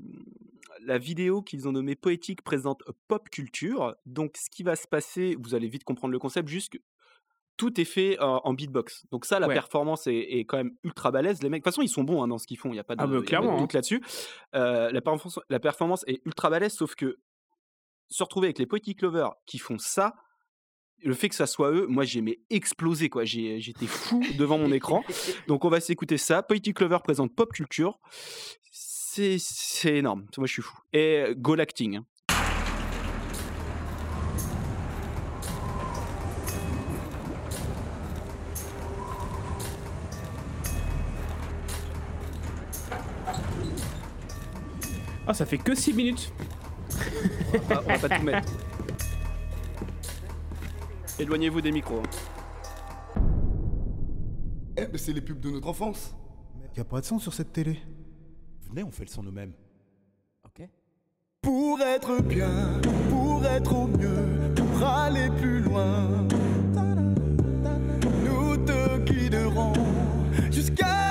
la vidéo qu'ils ont nommée poétique présente pop culture. Donc ce qui va se passer vous allez vite comprendre le concept juste que tout est fait en, en beatbox. Donc ça la Ouais. performance est, est quand même ultra balèze. Les mecs de toute façon ils sont bons hein, dans ce qu'ils font il n'y a pas de, Ah bah, y a pas de clairement, doute là-dessus. Euh, la, performance, la performance est ultra balèze sauf que se retrouver avec les Poetic Lovers qui font ça, le fait que ça soit eux, moi j'ai aimé exploser quoi. J'ai- J'étais fou devant mon écran. Donc on va s'écouter ça. Poetic Lover présente Pop Culture. C'est énorme. Moi je suis fou. Et euh, Go Acting. hein. Ah, ça fait que 6 minutes. On va, on va pas tout mettre. Éloignez-vous des micros. hein. Eh, mais c'est les pubs de notre enfance. Y a pas de son sur cette télé. Venez, on fait le son nous-mêmes. Ok Pour être bien, pour être au mieux, pour aller plus loin. Nous te guiderons jusqu'à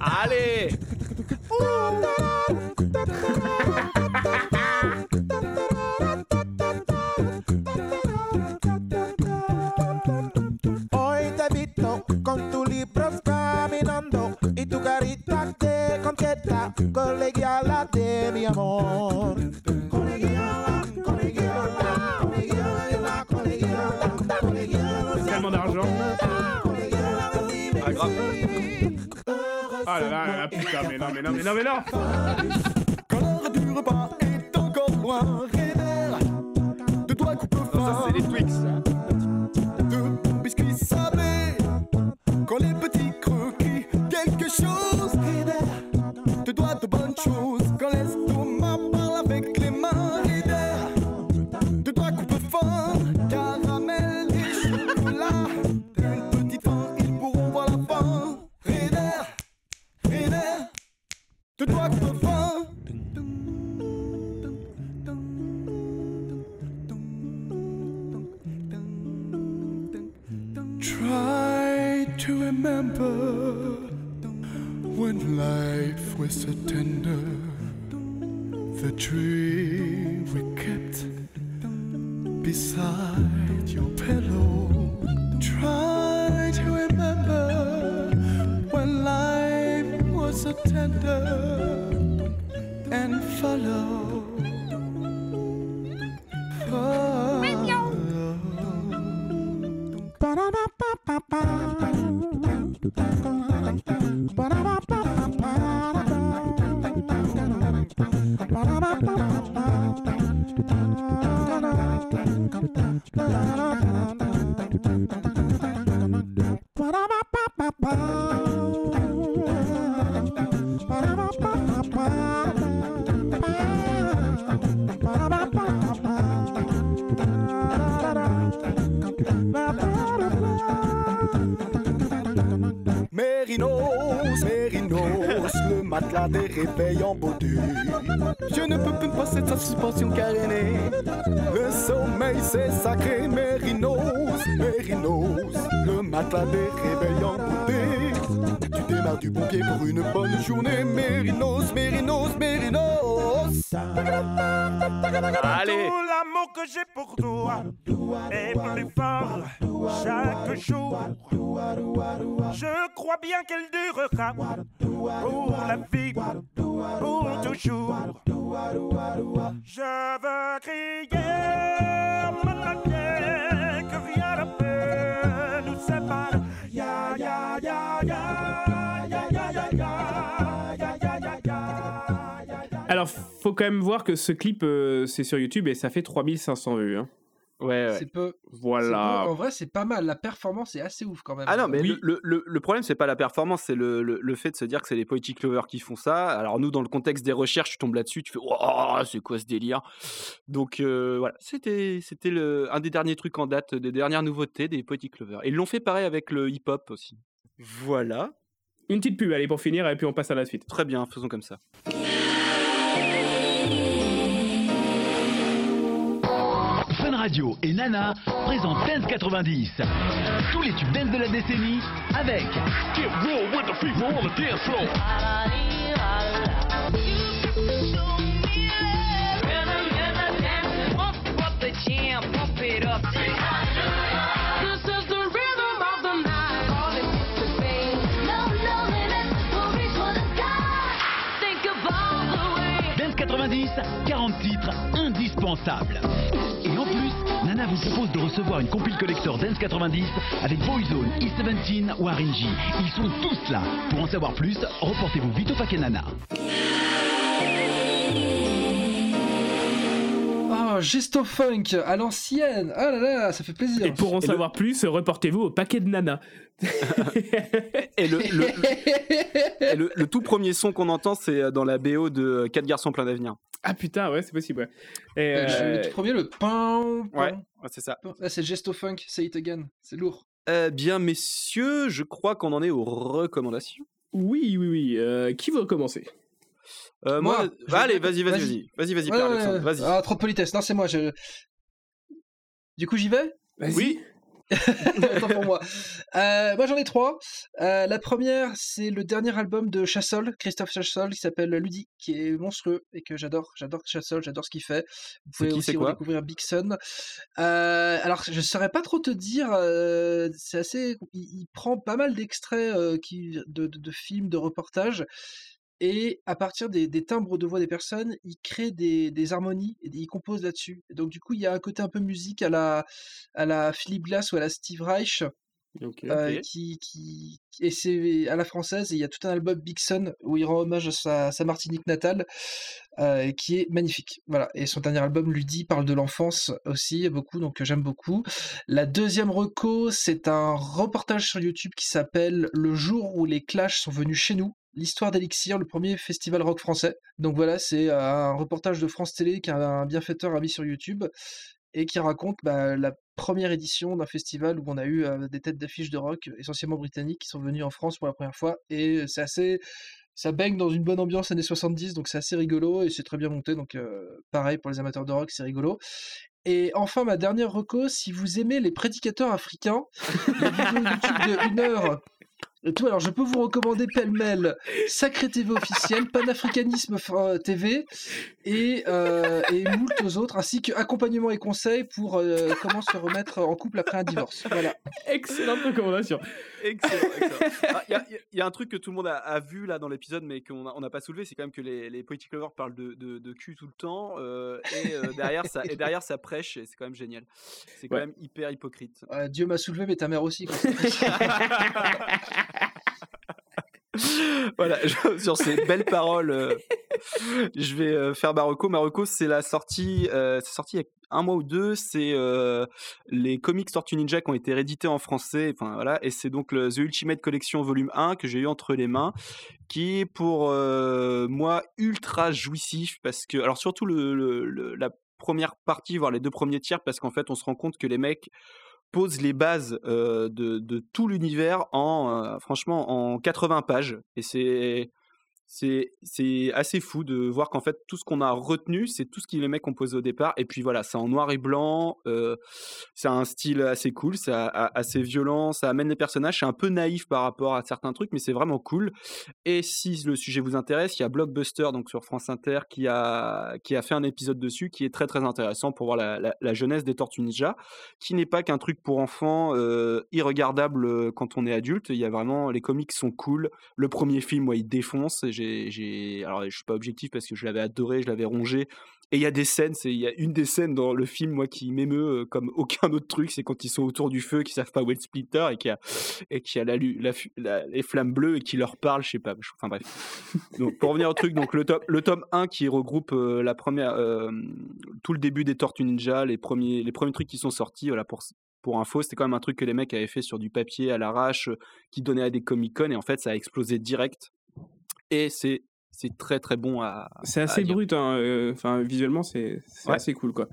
Allez Hoy te he visto colegiala de mi amor. Colegiala, colegiala, colegiala, colegiala, colegiala. Tellement d'argent. Ah, grave. Ah là là, là putain, mais non, mais non, mais non, mais non Quand l'heure du repas est encore loin, Réder, de toi coupe Non, ça, c'est les Twix. De toi fin. Try to remember when life was so tender, the dream we kept beside your pillow. 的。Réveils en beauté. Je ne peux plus passer de sa suspension carénée. Le sommeil c'est sacré, Mérinos, Mérinos, le matelas des réveils en beauté. Tu démarres du bon pied pour une bonne journée, Mérinos, Mérinos, Mérinos. Allez Tout l'amour que j'ai pour toi bien qu'elle durera la vie, toujours. Je veux crier que peut nous ya. Alors, faut quand même voir que ce clip, euh, c'est sur YouTube et ça fait 3500 vues. hein. Ouais, ouais. C'est peu. Voilà. peu. En vrai, c'est pas mal. La performance est assez ouf quand même. Ah non, mais Oui. le, le- problème, c'est pas la performance, c'est le, le- le fait de se dire que c'est les Poetic Lovers qui font ça. Alors, nous, dans le contexte des recherches, tu tombes là-dessus, tu fais Oh, c'est quoi ce délire? Donc, euh, voilà, c'était c'était le- un des derniers trucs en date, des dernières nouveautés des Poetic Lovers. Et ils l'ont fait pareil avec le hip-hop aussi. Voilà, Une petite pub, allez, pour finir, et puis on passe à la suite. très bien, faisons comme ça. Radio et Nana présentent Dance 90. Tous les tubes de la décennie avec. Dance 90, 40 titres indispensables. Nana vous propose de recevoir une compile collector Dance 90 avec Boyzone, E17 ou RNG. Ils sont tous là. Pour en savoir plus, reportez-vous vite au paquet Nana. Oh, Gesto Funk à l'ancienne. Ah là là, ça fait plaisir. Et pour en Et le- savoir plus, reportez-vous au paquet de Nana. Et le, le- et le- le tout premier son qu'on entend, c'est dans la BO de 4 garçons plein d'avenir. Ah putain, ouais, c'est possible. ouais. Et, Euh, je- euh, Le tout premier, le pain. Ouais, ouais, c'est ça. Là, c'est Gesto Funk, Say It Again. C'est lourd. Euh, bien, messieurs, je crois qu'on en est aux recommandations. Oui, oui, oui. euh, qui veut recommencer? Euh, moi, Moi, bah, je- allez, vas-y, vas-y, vas-y. vas-y, vas-y, vas-y, Ouais, Pierre ouais, Alexandre, ouais. vas-y. Ah, trop de politesse. Non, c'est moi. Je... Du coup, j'y vais? Oui. Autant pour moi. Euh, moi, j'en ai trois. Euh, la première, c'est le dernier album de Chassol, Christophe Chassol, qui s'appelle Ludi, qui est monstrueux et que j'adore. J'adore Chassol, j'adore ce qu'il fait. Vous pouvez qui, aussi quoi? redécouvrir Big Sun. Euh, alors, je saurais pas trop te dire. c'est assez. Il, il prend pas mal d'extraits qui de, de- de films, de reportages. Et à partir des, des timbres de voix des personnes, il crée des, des harmonies et il compose là-dessus. Donc du coup, il y a un côté un peu musique à la, à la Philip Glass ou à la Steve Reich, Ok. euh, qui, qui et c'est à la française. Et il y a tout un album Big Sun où il rend hommage à sa, sa Martinique natale, euh, qui est magnifique. Voilà. Et son dernier album, Ludi, parle de l'enfance aussi beaucoup, donc euh, j'aime beaucoup. La deuxième reco, c'est un reportage sur YouTube qui s'appelle Le jour où les Clash sont venus chez nous. L'histoire d'Elixir, le premier festival rock français. Donc voilà, c'est euh, un reportage de France Télé qu'un bienfaiteur a mis sur YouTube et qui raconte bah, la première édition d'un festival où on a eu euh, des têtes d'affiche de rock, essentiellement britanniques, qui sont venus en France pour la première fois. Et c'est assez. Ça baigne dans une bonne ambiance années 70, donc c'est assez rigolo et c'est très bien monté. Donc euh, pareil pour les amateurs de rock, c'est rigolo. Et enfin, ma dernière reco, si vous aimez les prédicateurs africains, la vidéo YouTube de 1 heure. Et tout, alors je peux vous recommander pêle-mêle Sacré TV officiel, Panafricanisme euh, TV et, euh, et moult autres, ainsi que accompagnement et conseils pour euh, comment se remettre en couple après un divorce. Voilà. Excellente recommandation. Excellent. excellent. Ah, Il y, a- il y a un truc que tout le monde a, a vu là dans l'épisode, mais qu'on n'a on pas soulevé, c'est quand même que les, les Lovers parlent de, de, de cul tout le temps, euh, et, euh, derrière ça, et derrière ça prêche, et c'est quand même génial. C'est quand Ouais. même hyper hypocrite. Euh, Dieu m'a soulevé, mais ta mère aussi. quoi. voilà, sur ces belles paroles, euh, je vais euh, faire Marocco. Marocco, c'est la sortie, euh, c'est sorti il y a un mois ou deux. C'est les comics Tortue Ninja qui ont été réédités en français. Enfin voilà, et c'est donc le The Ultimate Collection Volume 1 que j'ai eu entre les mains, qui est pour moi ultra jouissif parce que, alors surtout la première partie, voire les deux premiers tiers, parce qu'en fait, on se rend compte que les mecs pose les bases euh, de, tout l'univers en euh, franchement en 80 pages. Et c'est c'est assez fou de voir qu'en fait tout ce qu'on a retenu c'est tout ce que les mecs ont posé au départ et puis voilà c'est en noir et blanc euh, c'est un style assez cool c'est assez violent ça amène les personnages c'est un peu naïf par rapport à certains trucs mais c'est vraiment cool et si le sujet vous intéresse il y a Blockbuster donc sur France Inter qui a qui a fait un épisode dessus qui est très très intéressant pour voir la, jeunesse des Tortues Ninja qui n'est pas qu'un truc pour enfants euh, irregardable euh, quand on est adulte. Il y a vraiment les comics sont cool. Le premier film, moi, il défonce. J'ai, alors je suis pas objectif parce que je l'avais adoré, je l'avais rongé. Et il y a des scènes, il y a une des scènes dans le film, moi, qui m'émeut euh, comme aucun autre truc, c'est quand ils sont autour du feu, qui savent pas où est le splitter et qui a et qui a la, les flammes bleues et qui leur parle, je sais pas. Enfin bref. Donc pour revenir au truc, donc le tome, le tome 1 qui regroupe euh, la première, euh, tout le début des Tortues Ninja, les premiers, les premiers trucs qui sont sortis, voilà pour pour info, c'était quand même un truc que les mecs avaient fait sur du papier à l'arrache, qui donnait à des Comic Con, et en fait, ça a explosé direct. Et c'est c'est très très bon à. C'est assez brut, hein, euh, enfin visuellement c'est Ouais. assez cool quoi.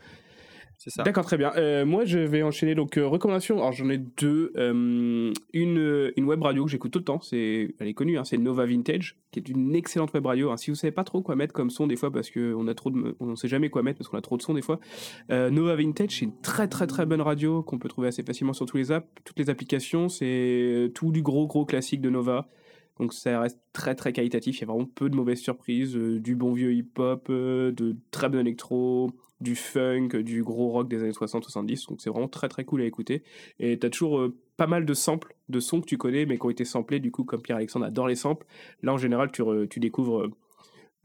D'accord, très bien. Euh, moi je vais enchaîner donc euh, recommandations. Alors j'en ai deux. Euh, une, une web radio que j'écoute tout le temps, c'est elle est connue, hein, c'est Nova Vintage, qui est une excellente web radio. hein. Si vous savez pas trop quoi mettre comme son des fois parce que on a trop de, on sait jamais quoi mettre parce qu'on a trop de son des fois. Nova Vintage c'est une très très très bonne radio qu'on peut trouver assez facilement sur tous les apps, toutes les applications. C'est tout du gros gros classique de Nova. Donc ça reste très très qualitatif, il y a vraiment peu de mauvaises surprises, euh, du bon vieux hip-hop, euh, de très bon électro, du funk, du gros rock des années 60-70, donc c'est vraiment très très cool à écouter. Et t'as toujours euh, pas mal de samples, de sons que tu connais, mais qui ont été samplés, du coup comme Pierre-Alexandre adore les samples, là en général tu, tu découvres euh,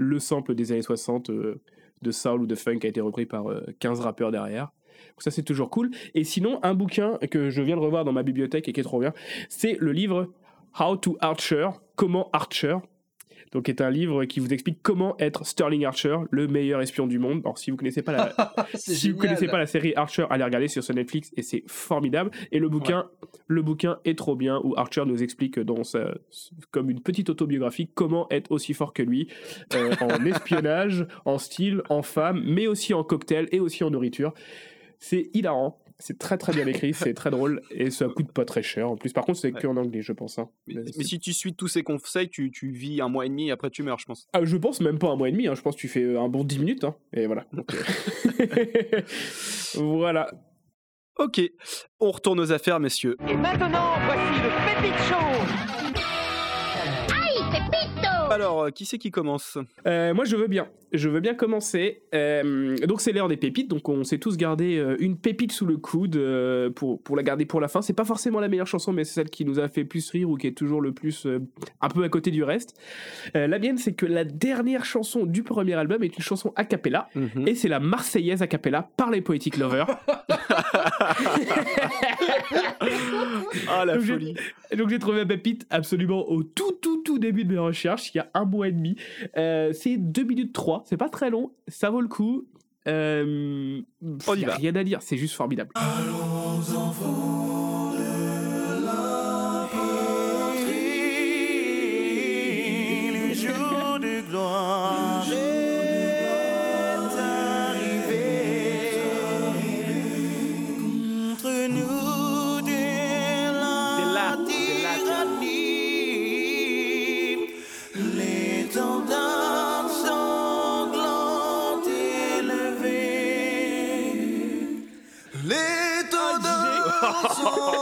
le sample des années 60 euh, de soul ou de funk qui a été repris par euh, 15 rappeurs derrière. Ça c'est toujours cool. Et sinon, un bouquin que je viens de revoir dans ma bibliothèque et qui est trop bien, c'est le livre How to Archer, comment Archer, donc est un livre qui vous explique comment être Sterling Archer, le meilleur espion du monde. Alors si vous connaissez pas la, si vous connaissez pas la série Archer, allez regarder sur ce Netflix et c'est formidable. Et le bouquin, le bouquin est trop bien où Archer nous explique dans sa, comme une petite autobiographie comment être aussi fort que lui euh, en espionnage, en style, en femme, mais aussi en cocktail et aussi en nourriture. C'est hilarant. C'est très très bien écrit, c'est très drôle et ça coûte pas très cher. En plus, par contre, c'est que en anglais, je pense. hein. Mais, Mais mais c'est- si tu suis tous ces conseils, tu, tu vis un mois et demi et après tu meurs, je pense. Ah, je pense même pas un mois et demi, hein. je pense que tu fais un bon 10 minutes. hein. Et voilà. Donc, euh, voilà. Ok, on retourne aux affaires, messieurs. Et maintenant, voici le Pépite Show Alors, euh, qui c'est qui commence? Euh, moi, je veux bien. Je veux bien commencer. Euh, donc, c'est l'heure des pépites. Donc, on s'est tous gardé une pépite sous le coude pour, pour la garder pour la fin. C'est pas forcément la meilleure chanson, mais c'est celle qui nous a fait plus rire ou qui est toujours le plus un peu à côté du reste. Euh, la mienne, c'est que la dernière chanson du premier album est une chanson a cappella. Mhm. Et c'est la Marseillaise a cappella par les Poetic Lovers. Ah, la folie. Donc j'ai trouvé ma pépite absolument au tout tout tout début de mes recherches, il y a un mois et demi. Euh, c'est 2 minutes 3, c'est pas très long, ça vaut le coup. Euh, On y va. rien à dire, c'est juste formidable. Le jour de gloire Oh.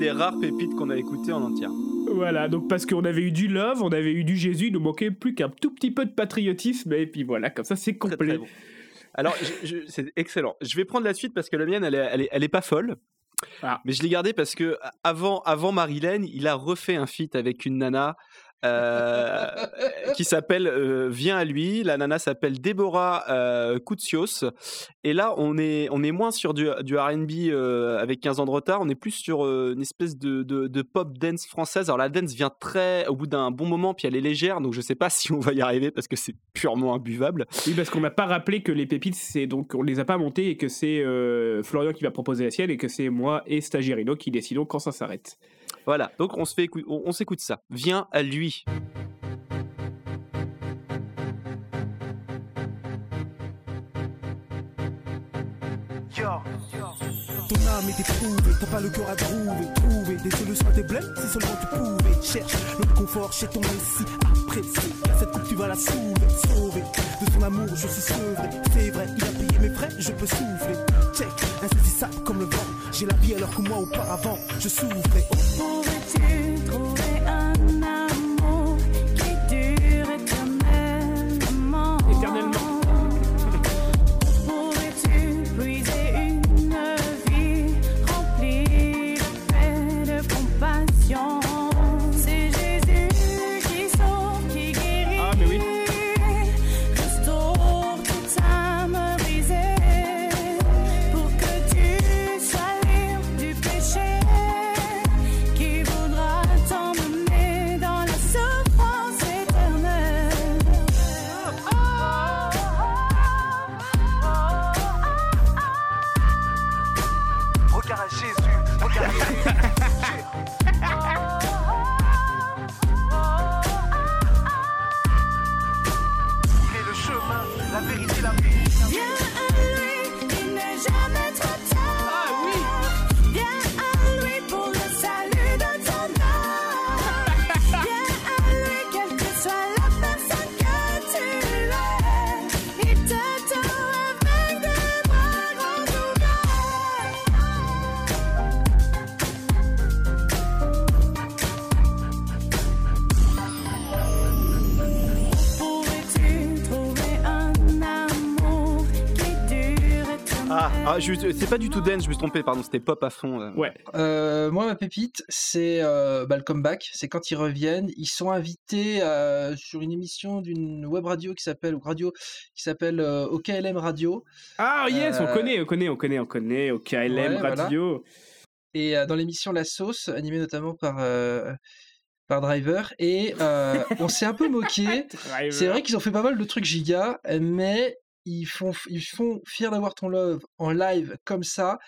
des rares pépites qu'on a écoutées en entière. Voilà, donc parce qu'on avait eu du love, on avait eu du Jésus, il nous manquait plus qu'un tout petit peu de patriotisme, et puis voilà, comme ça c'est complet. très bon. Alors, c'est excellent. Je vais prendre la suite parce que la mienne, elle est, elle est, elle est pas folle. Ah. Mais je l'ai gardée parce que avant, avant Marilyn, il a refait un feat avec une nana euh, qui s'appelle euh, Viens à lui. La nana s'appelle Déborah euh, Koutsios. Et là, on est, on est moins sur du, du RB euh, avec 15 ans de retard. On est plus sur euh, une espèce de, de, pop dance française. Alors, la dance vient très au bout d'un bon moment, puis elle est légère. Donc, je sais pas si on va y arriver parce que c'est purement imbuvable. Oui, parce qu'on n'a pas rappelé que les pépites, c'est donc on les a pas montées et que c'est Florian qui va proposer la sienne et que c'est moi et Stagirino qui décidons quand ça s'arrête. Voilà, donc on se on, on s'écoute ça. Viens à lui. Ton âme est éprouvée, t'as pas le cœur à trouver, trouver des solutions à tes blèmes si seulement tu pouvais. Cherche le confort chez ton récit, apprécie. Cette coupe tu vas la sauver, sauver. De son amour je suis sevré, c'est vrai, il a payé mes frais, je peux souffler. Check, insaisissable comme le vent, j'ai la vie alors que moi auparavant je souffrais. Trouver c'est pas du tout dance, je me suis trompé, pardon, c'était pop à fond. euh. Ouais. Euh, moi, ma pépite, c'est euh, bah, le comeback. C'est quand ils reviennent. Ils sont invités euh, sur une émission d'une web radio qui s'appelle, radio, qui s'appelle euh, OKLM Radio. Ah yes, on connaît, on connaît, on connaît, on connaît. Au KLM Ouais, voilà. Radio. Et euh, dans l'émission La Sauce, animée notamment par, euh, par Driver. Et euh, on s'est un peu moqué. C'est vrai qu'ils ont fait pas mal de trucs giga, mais ils font, ils font fier d'avoir ton love en live comme ça.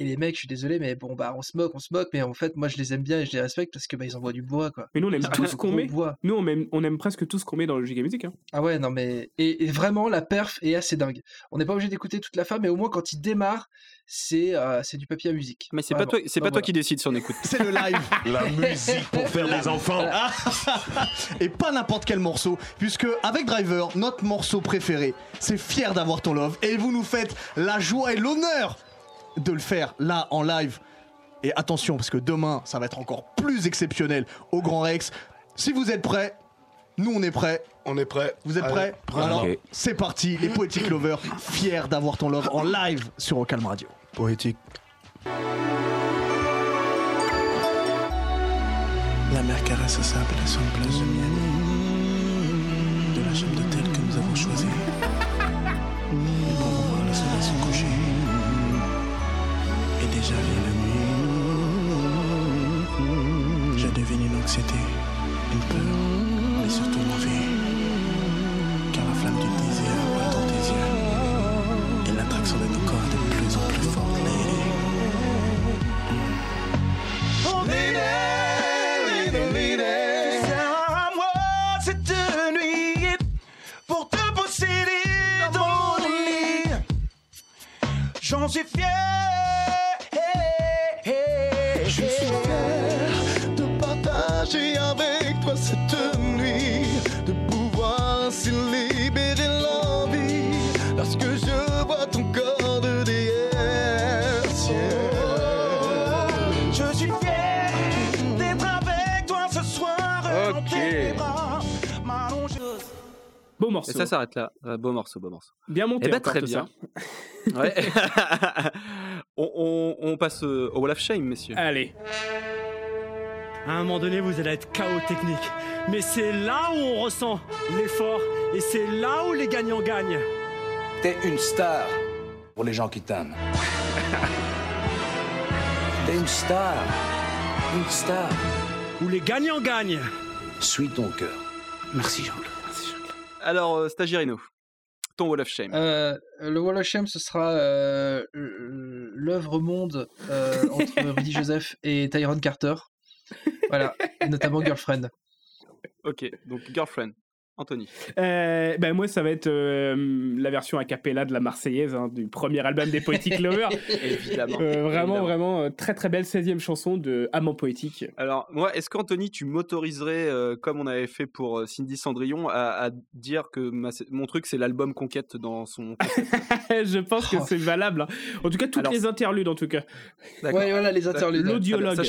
Et les mecs, je suis désolé, mais bon, bah, on se moque, on se moque, mais en fait, moi, je les aime bien et je les respecte parce que, bah, ils envoient du bois, quoi. Mais nous, on aime tout ce du qu'on met. bois. Nous, on aime, on aime presque tout ce qu'on met dans le Giga Music. Hein. Ah ouais, non, mais. Et, et vraiment, la perf est assez dingue. On n'est pas obligé d'écouter toute la fin, mais au moins, quand il démarre, c'est euh, c'est du papier à musique. Mais c'est pas toi, c'est pas toi qui décide si on écoute. C'est le live. La musique pour faire les enfants. Et pas n'importe quel morceau, puisque avec Driver, notre morceau préféré, c'est Fier d'avoir ton love. Et vous nous faites la joie et l'honneur de le faire là en live. Et attention, parce que demain, ça va être encore plus exceptionnel au Grand Rex. Si vous êtes prêts, nous on est prêts. On est prêts. Vous êtes Allez, prêts. Alors, c'est parti, les Poetic Lovers, fiers d'avoir ton love en live sur Ocalm Radio. Poétique. La mer caresse plage de miel De la chambre que ça s'arrête là. Euh, beau morceau, beau morceau. Bien monté Eh ben, très bien. ça. Ouais. on, on- on passe euh, au Wall of Shame, messieurs. Allez. À un moment donné, vous allez être chaos technique. Mais c'est là où on ressent l'effort et c'est là où les gagnants gagnent. T'es une star pour les gens qui t'aiment. T'es une star. Une star. Où les gagnants gagnent. Suis ton cœur. Merci Jean-Claude. Alors, euh, Stagirino, ton Wall of Shame. Euh, le Wall of Shame, ce sera euh, l'œuvre monde euh, entre Rudy Joseph et Tyrone Carter. Voilà, notamment Girlfriend. Ok, donc Girlfriend. Anthony. Euh, ben moi, ça va être euh, la version a cappella de la Marseillaise, hein, du premier album des Poetic Lovers. Évidemment. Euh, vraiment, Évidemment. vraiment, euh, très très belle 16e chanson de Amant Poétique. Alors, moi, est-ce qu'Anthony, tu m'autoriserais, euh, comme on avait fait pour Cindy Cendrillon, à, à dire que ma- mon truc, c'est l'album Conquête dans son. Je pense que c'est valable. hein. En tout cas, toutes Alors, les interludes, en tout cas. D'accord. Ouais, voilà, les interludes. L'audiologue.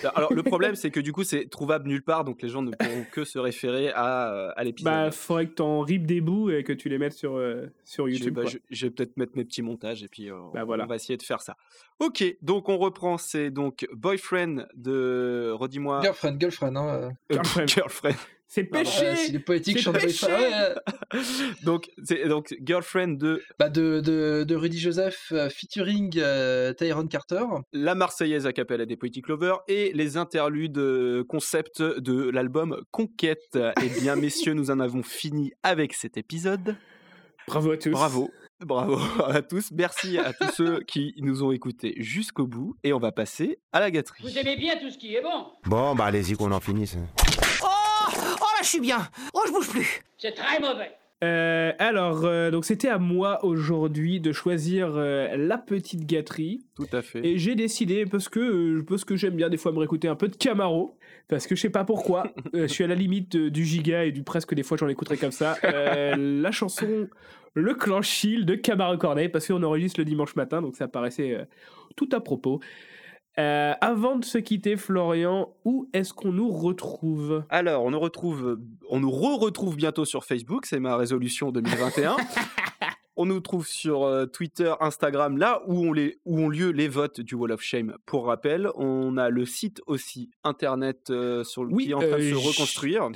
Je- Alors, le problème, c'est que du coup, c'est trouvable nulle part, donc les gens ne pourront que se référer à, euh, à l'épisode. Bah, faudrait que t'en ripes des bouts et que tu les mettes sur, euh, sur Je- YouTube. bah, quoi. je, je vais peut-être mettre mes petits montages et puis euh, Bah, on va essayer de faire ça. Ok, donc on reprend. C'est donc Boyfriend de. Redis-moi. Girlfriend, girlfriend. Hein. Euh, Girlfriend. Girlfriend. C'est péché euh, si les poétiques C'est chantent péché ouais, donc, c'est donc Girlfriend de bah, de, de, de Rudy Joseph euh, featuring euh, Tyrone Carter. la Marseillaise à Capella des Poetic Lovers et les interludes euh, concept de l'album Conquête. Eh bien, messieurs, nous en avons fini avec cet épisode. Bravo à tous. Bravo. Bravo à tous. Merci à tous ceux qui nous ont écoutés jusqu'au bout. Et on va passer à la gâterie. Vous aimez bien tout ce qui est bon Bon, bah allez-y qu'on en finisse. Là, je suis bien Oh, je bouge plus C'est très mauvais Euh, alors, euh, donc c'était à moi aujourd'hui de choisir euh, la petite gâterie. Tout à fait. Et j'ai décidé, parce que, euh, parce que j'aime bien des fois me réécouter un peu de Camaro, parce que je sais pas pourquoi, euh, je suis à la limite euh, du giga et du presque des fois j'en écouterai comme ça, euh, la chanson Le Clan Chill de Camaro Cornet, parce qu'on enregistre le dimanche matin, donc ça paraissait euh, tout à propos. Euh, avant de se quitter, Florian, où est-ce qu'on nous retrouve? Alors, on nous retrouve, on nous re-retrouve bientôt sur Facebook, c'est ma résolution 2021. On nous trouve sur euh, Twitter, Instagram, là où, on les, où ont lieu les votes du Wall of Shame. Pour rappel, on a le site aussi internet euh, sur le, qui est en train de se reconstruire.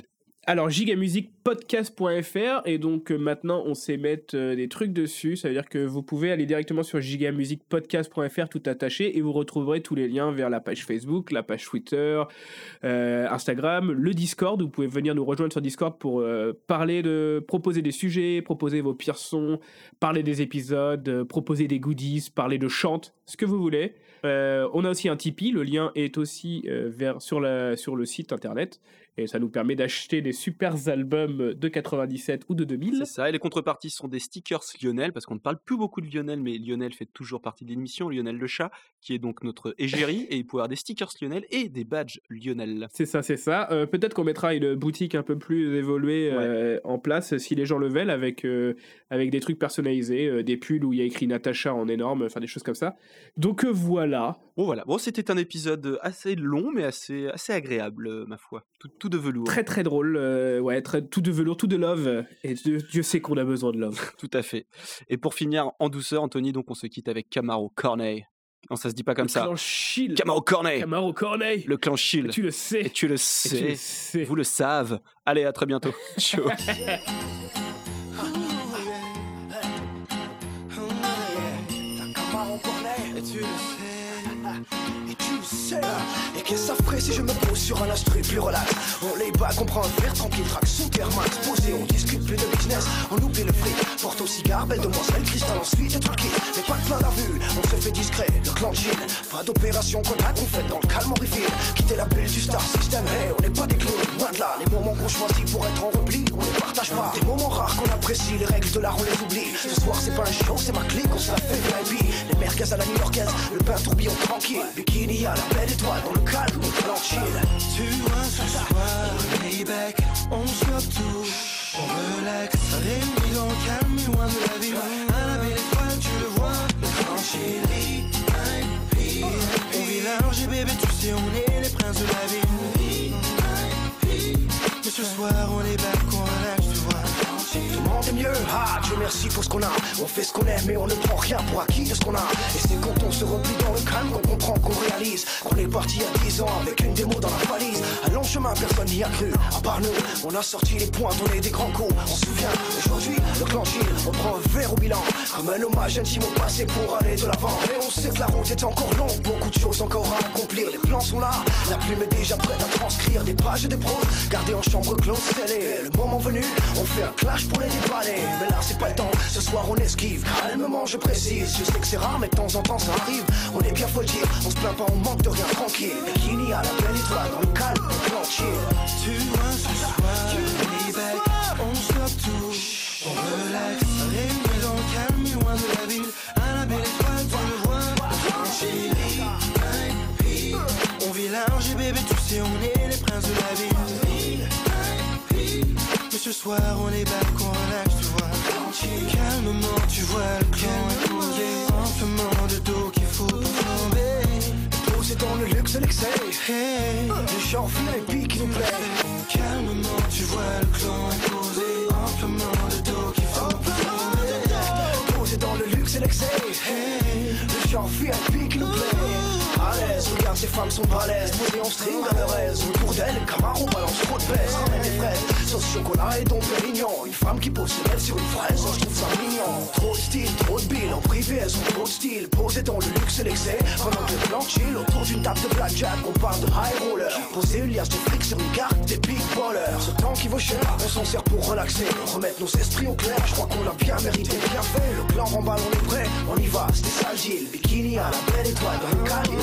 Alors, gigamusicpodcast.fr et donc euh, maintenant on sait mettre euh, des trucs dessus. Ça veut dire que vous pouvez aller directement sur gigamusicpodcast.fr tout attaché et vous retrouverez tous les liens vers la page Facebook, la page Twitter, euh, Instagram, le Discord. Vous pouvez venir nous rejoindre sur Discord pour parler de, proposer des sujets, proposer vos pires sons, parler des épisodes, proposer des goodies, parler de chante, ce que vous voulez. On a aussi un Tipeee, le lien est aussi vers, sur, la, sur le site internet. Et ça nous permet d'acheter des super albums de 97 ou de 2000. C'est ça, et les contreparties sont des stickers Lionel, parce qu'on ne parle plus beaucoup de Lionel, mais Lionel fait toujours partie de l'émission, Lionel le chat, qui est donc notre égérie, et il peut avoir des stickers Lionel et des badges Lionel. C'est ça, c'est ça. Euh, Peut-être qu'on mettra une boutique un peu plus évoluée euh, en place si les gens le veulent avec, euh, avec des trucs personnalisés, des pulls où il y a écrit Natacha en énorme, enfin des choses comme ça. Donc voilà. Bon voilà, bon c'était un épisode assez long, mais assez, assez agréable, ma foi. Tout, tout de velours. Très très drôle, euh, ouais, très, tout de velours, tout de love. Et Dieu, Dieu sait qu'on a besoin de love. Tout à fait. Et pour finir en douceur, Anthony, donc on se quitte avec Camaro Corneille. Non, ça se dit pas comme Le ça. clan Chill. Camaro Corneille. Camaro Corneille. Le clan Chill. Et tu le sais. Et tu le Et sais. tu le sais. Vous le savez. Allez, à très bientôt. Ciao. Et tu le sais, et tu sais. Et qu'est-ce que ça ferait si je me pose sur un instru plus relax On les bat, comprend un verre tranquille, track sous terre max Posé, on discute plus de business, on oublie le fric. Porte au cigare, belle demoiselle, cristal ensuite et tout le Mais pas de plein la vue, on se fait discret, le clan Pas d'opération contact, on fait dans le calme, on refill Quitter la bulle du star system, hey, on n'est pas des clowns Loin de là, les moments qu'on choisit pour être en repli, on les partage pas. Des moments rares qu'on apprécie, les règles de l'art on les oublie. Ce soir c'est pas un show, c'est ma clique, on se la fait VIP. Les merguez à la new-yorkaise, le pain tourbillon tranquille Bikini à la belle étoile, dans le calme, chill Tu vois ce soir, payback, on stoppe tout, on relax, réunis dans le calme, et loin de la ville. À la belle étoile, tu le vois, le VIP. On vit large et bébé, tu sais, on est les princes de la ville. Mais ce soir, on est back, on relax, Tout le monde est mieux, ah Dieu merci pour ce qu'on a. On fait ce qu'on aime mais on ne prend rien pour acquis de ce qu'on a. Et c'est quand on se replie dans le calme qu'on comprend qu'on réalise Qu'on est parti à 10 ans avec une démo dans la valise. À long chemin personne n'y a cru, à part nous On a sorti les points, donné des grands coups. On se souvient, aujourd'hui le clan On prend un verre au bilan Comme hommage au passé pour aller de l'avant. Et on sait que la route est encore longue. Beaucoup de choses encore à accomplir. Les plans sont là, la plume est déjà prête à transcrire Des pages et des pros, gardées en chambre close scellées Le moment venu, on fait un clash pour les déballer Mais là c'est pas le temps, ce soir on esquive. Calmement je précise, je sais que c'est rare mais de temps en temps ça arrive. On est bien faut dire, on se plaint pas, on manque de rien. Tranquille. Bikini à la belle étoile, dans le calme, le Tu vois soir, on est back, on relax, tu vois. Calmement, tu vois le clan. Amplement de dos qu'il faut pour flamber. Posé dans le luxe et l'excès Hey, Le genre VIP qui nous plaît calmement, tu vois le clan imposé. Amplement de dos qu'il faut pour flamber. Posé dans le luxe et l'excès Le genre VIP qui nous plaît À l'aise, regarde ces femmes sont balèzes Posées en string à leur aise. Autour d'elles, Camaro balance trop de baisse Ramène des fraises, sauce chocolat et Dom Pérignon Une femme qui pose ses lèvres sur une fraise oh, Je trouve ça mignon. Trop de style, trop de billes En privé, elles ont trop de style. Posées dans le luxe et l'excès Pendant que le plan chill Autour d'une table de blackjack. On parle de high roller Poser une liasse de fric sur une carte Des big ballers. Ce temps qui vaut cher On s'en sert pour relaxer. Remettre nos esprits au clair Je crois qu'on l'a bien mérité, bien fait Le clan remballe, on est prêt. On y va, c'était ça Bikini à la belle étoile Dans le calme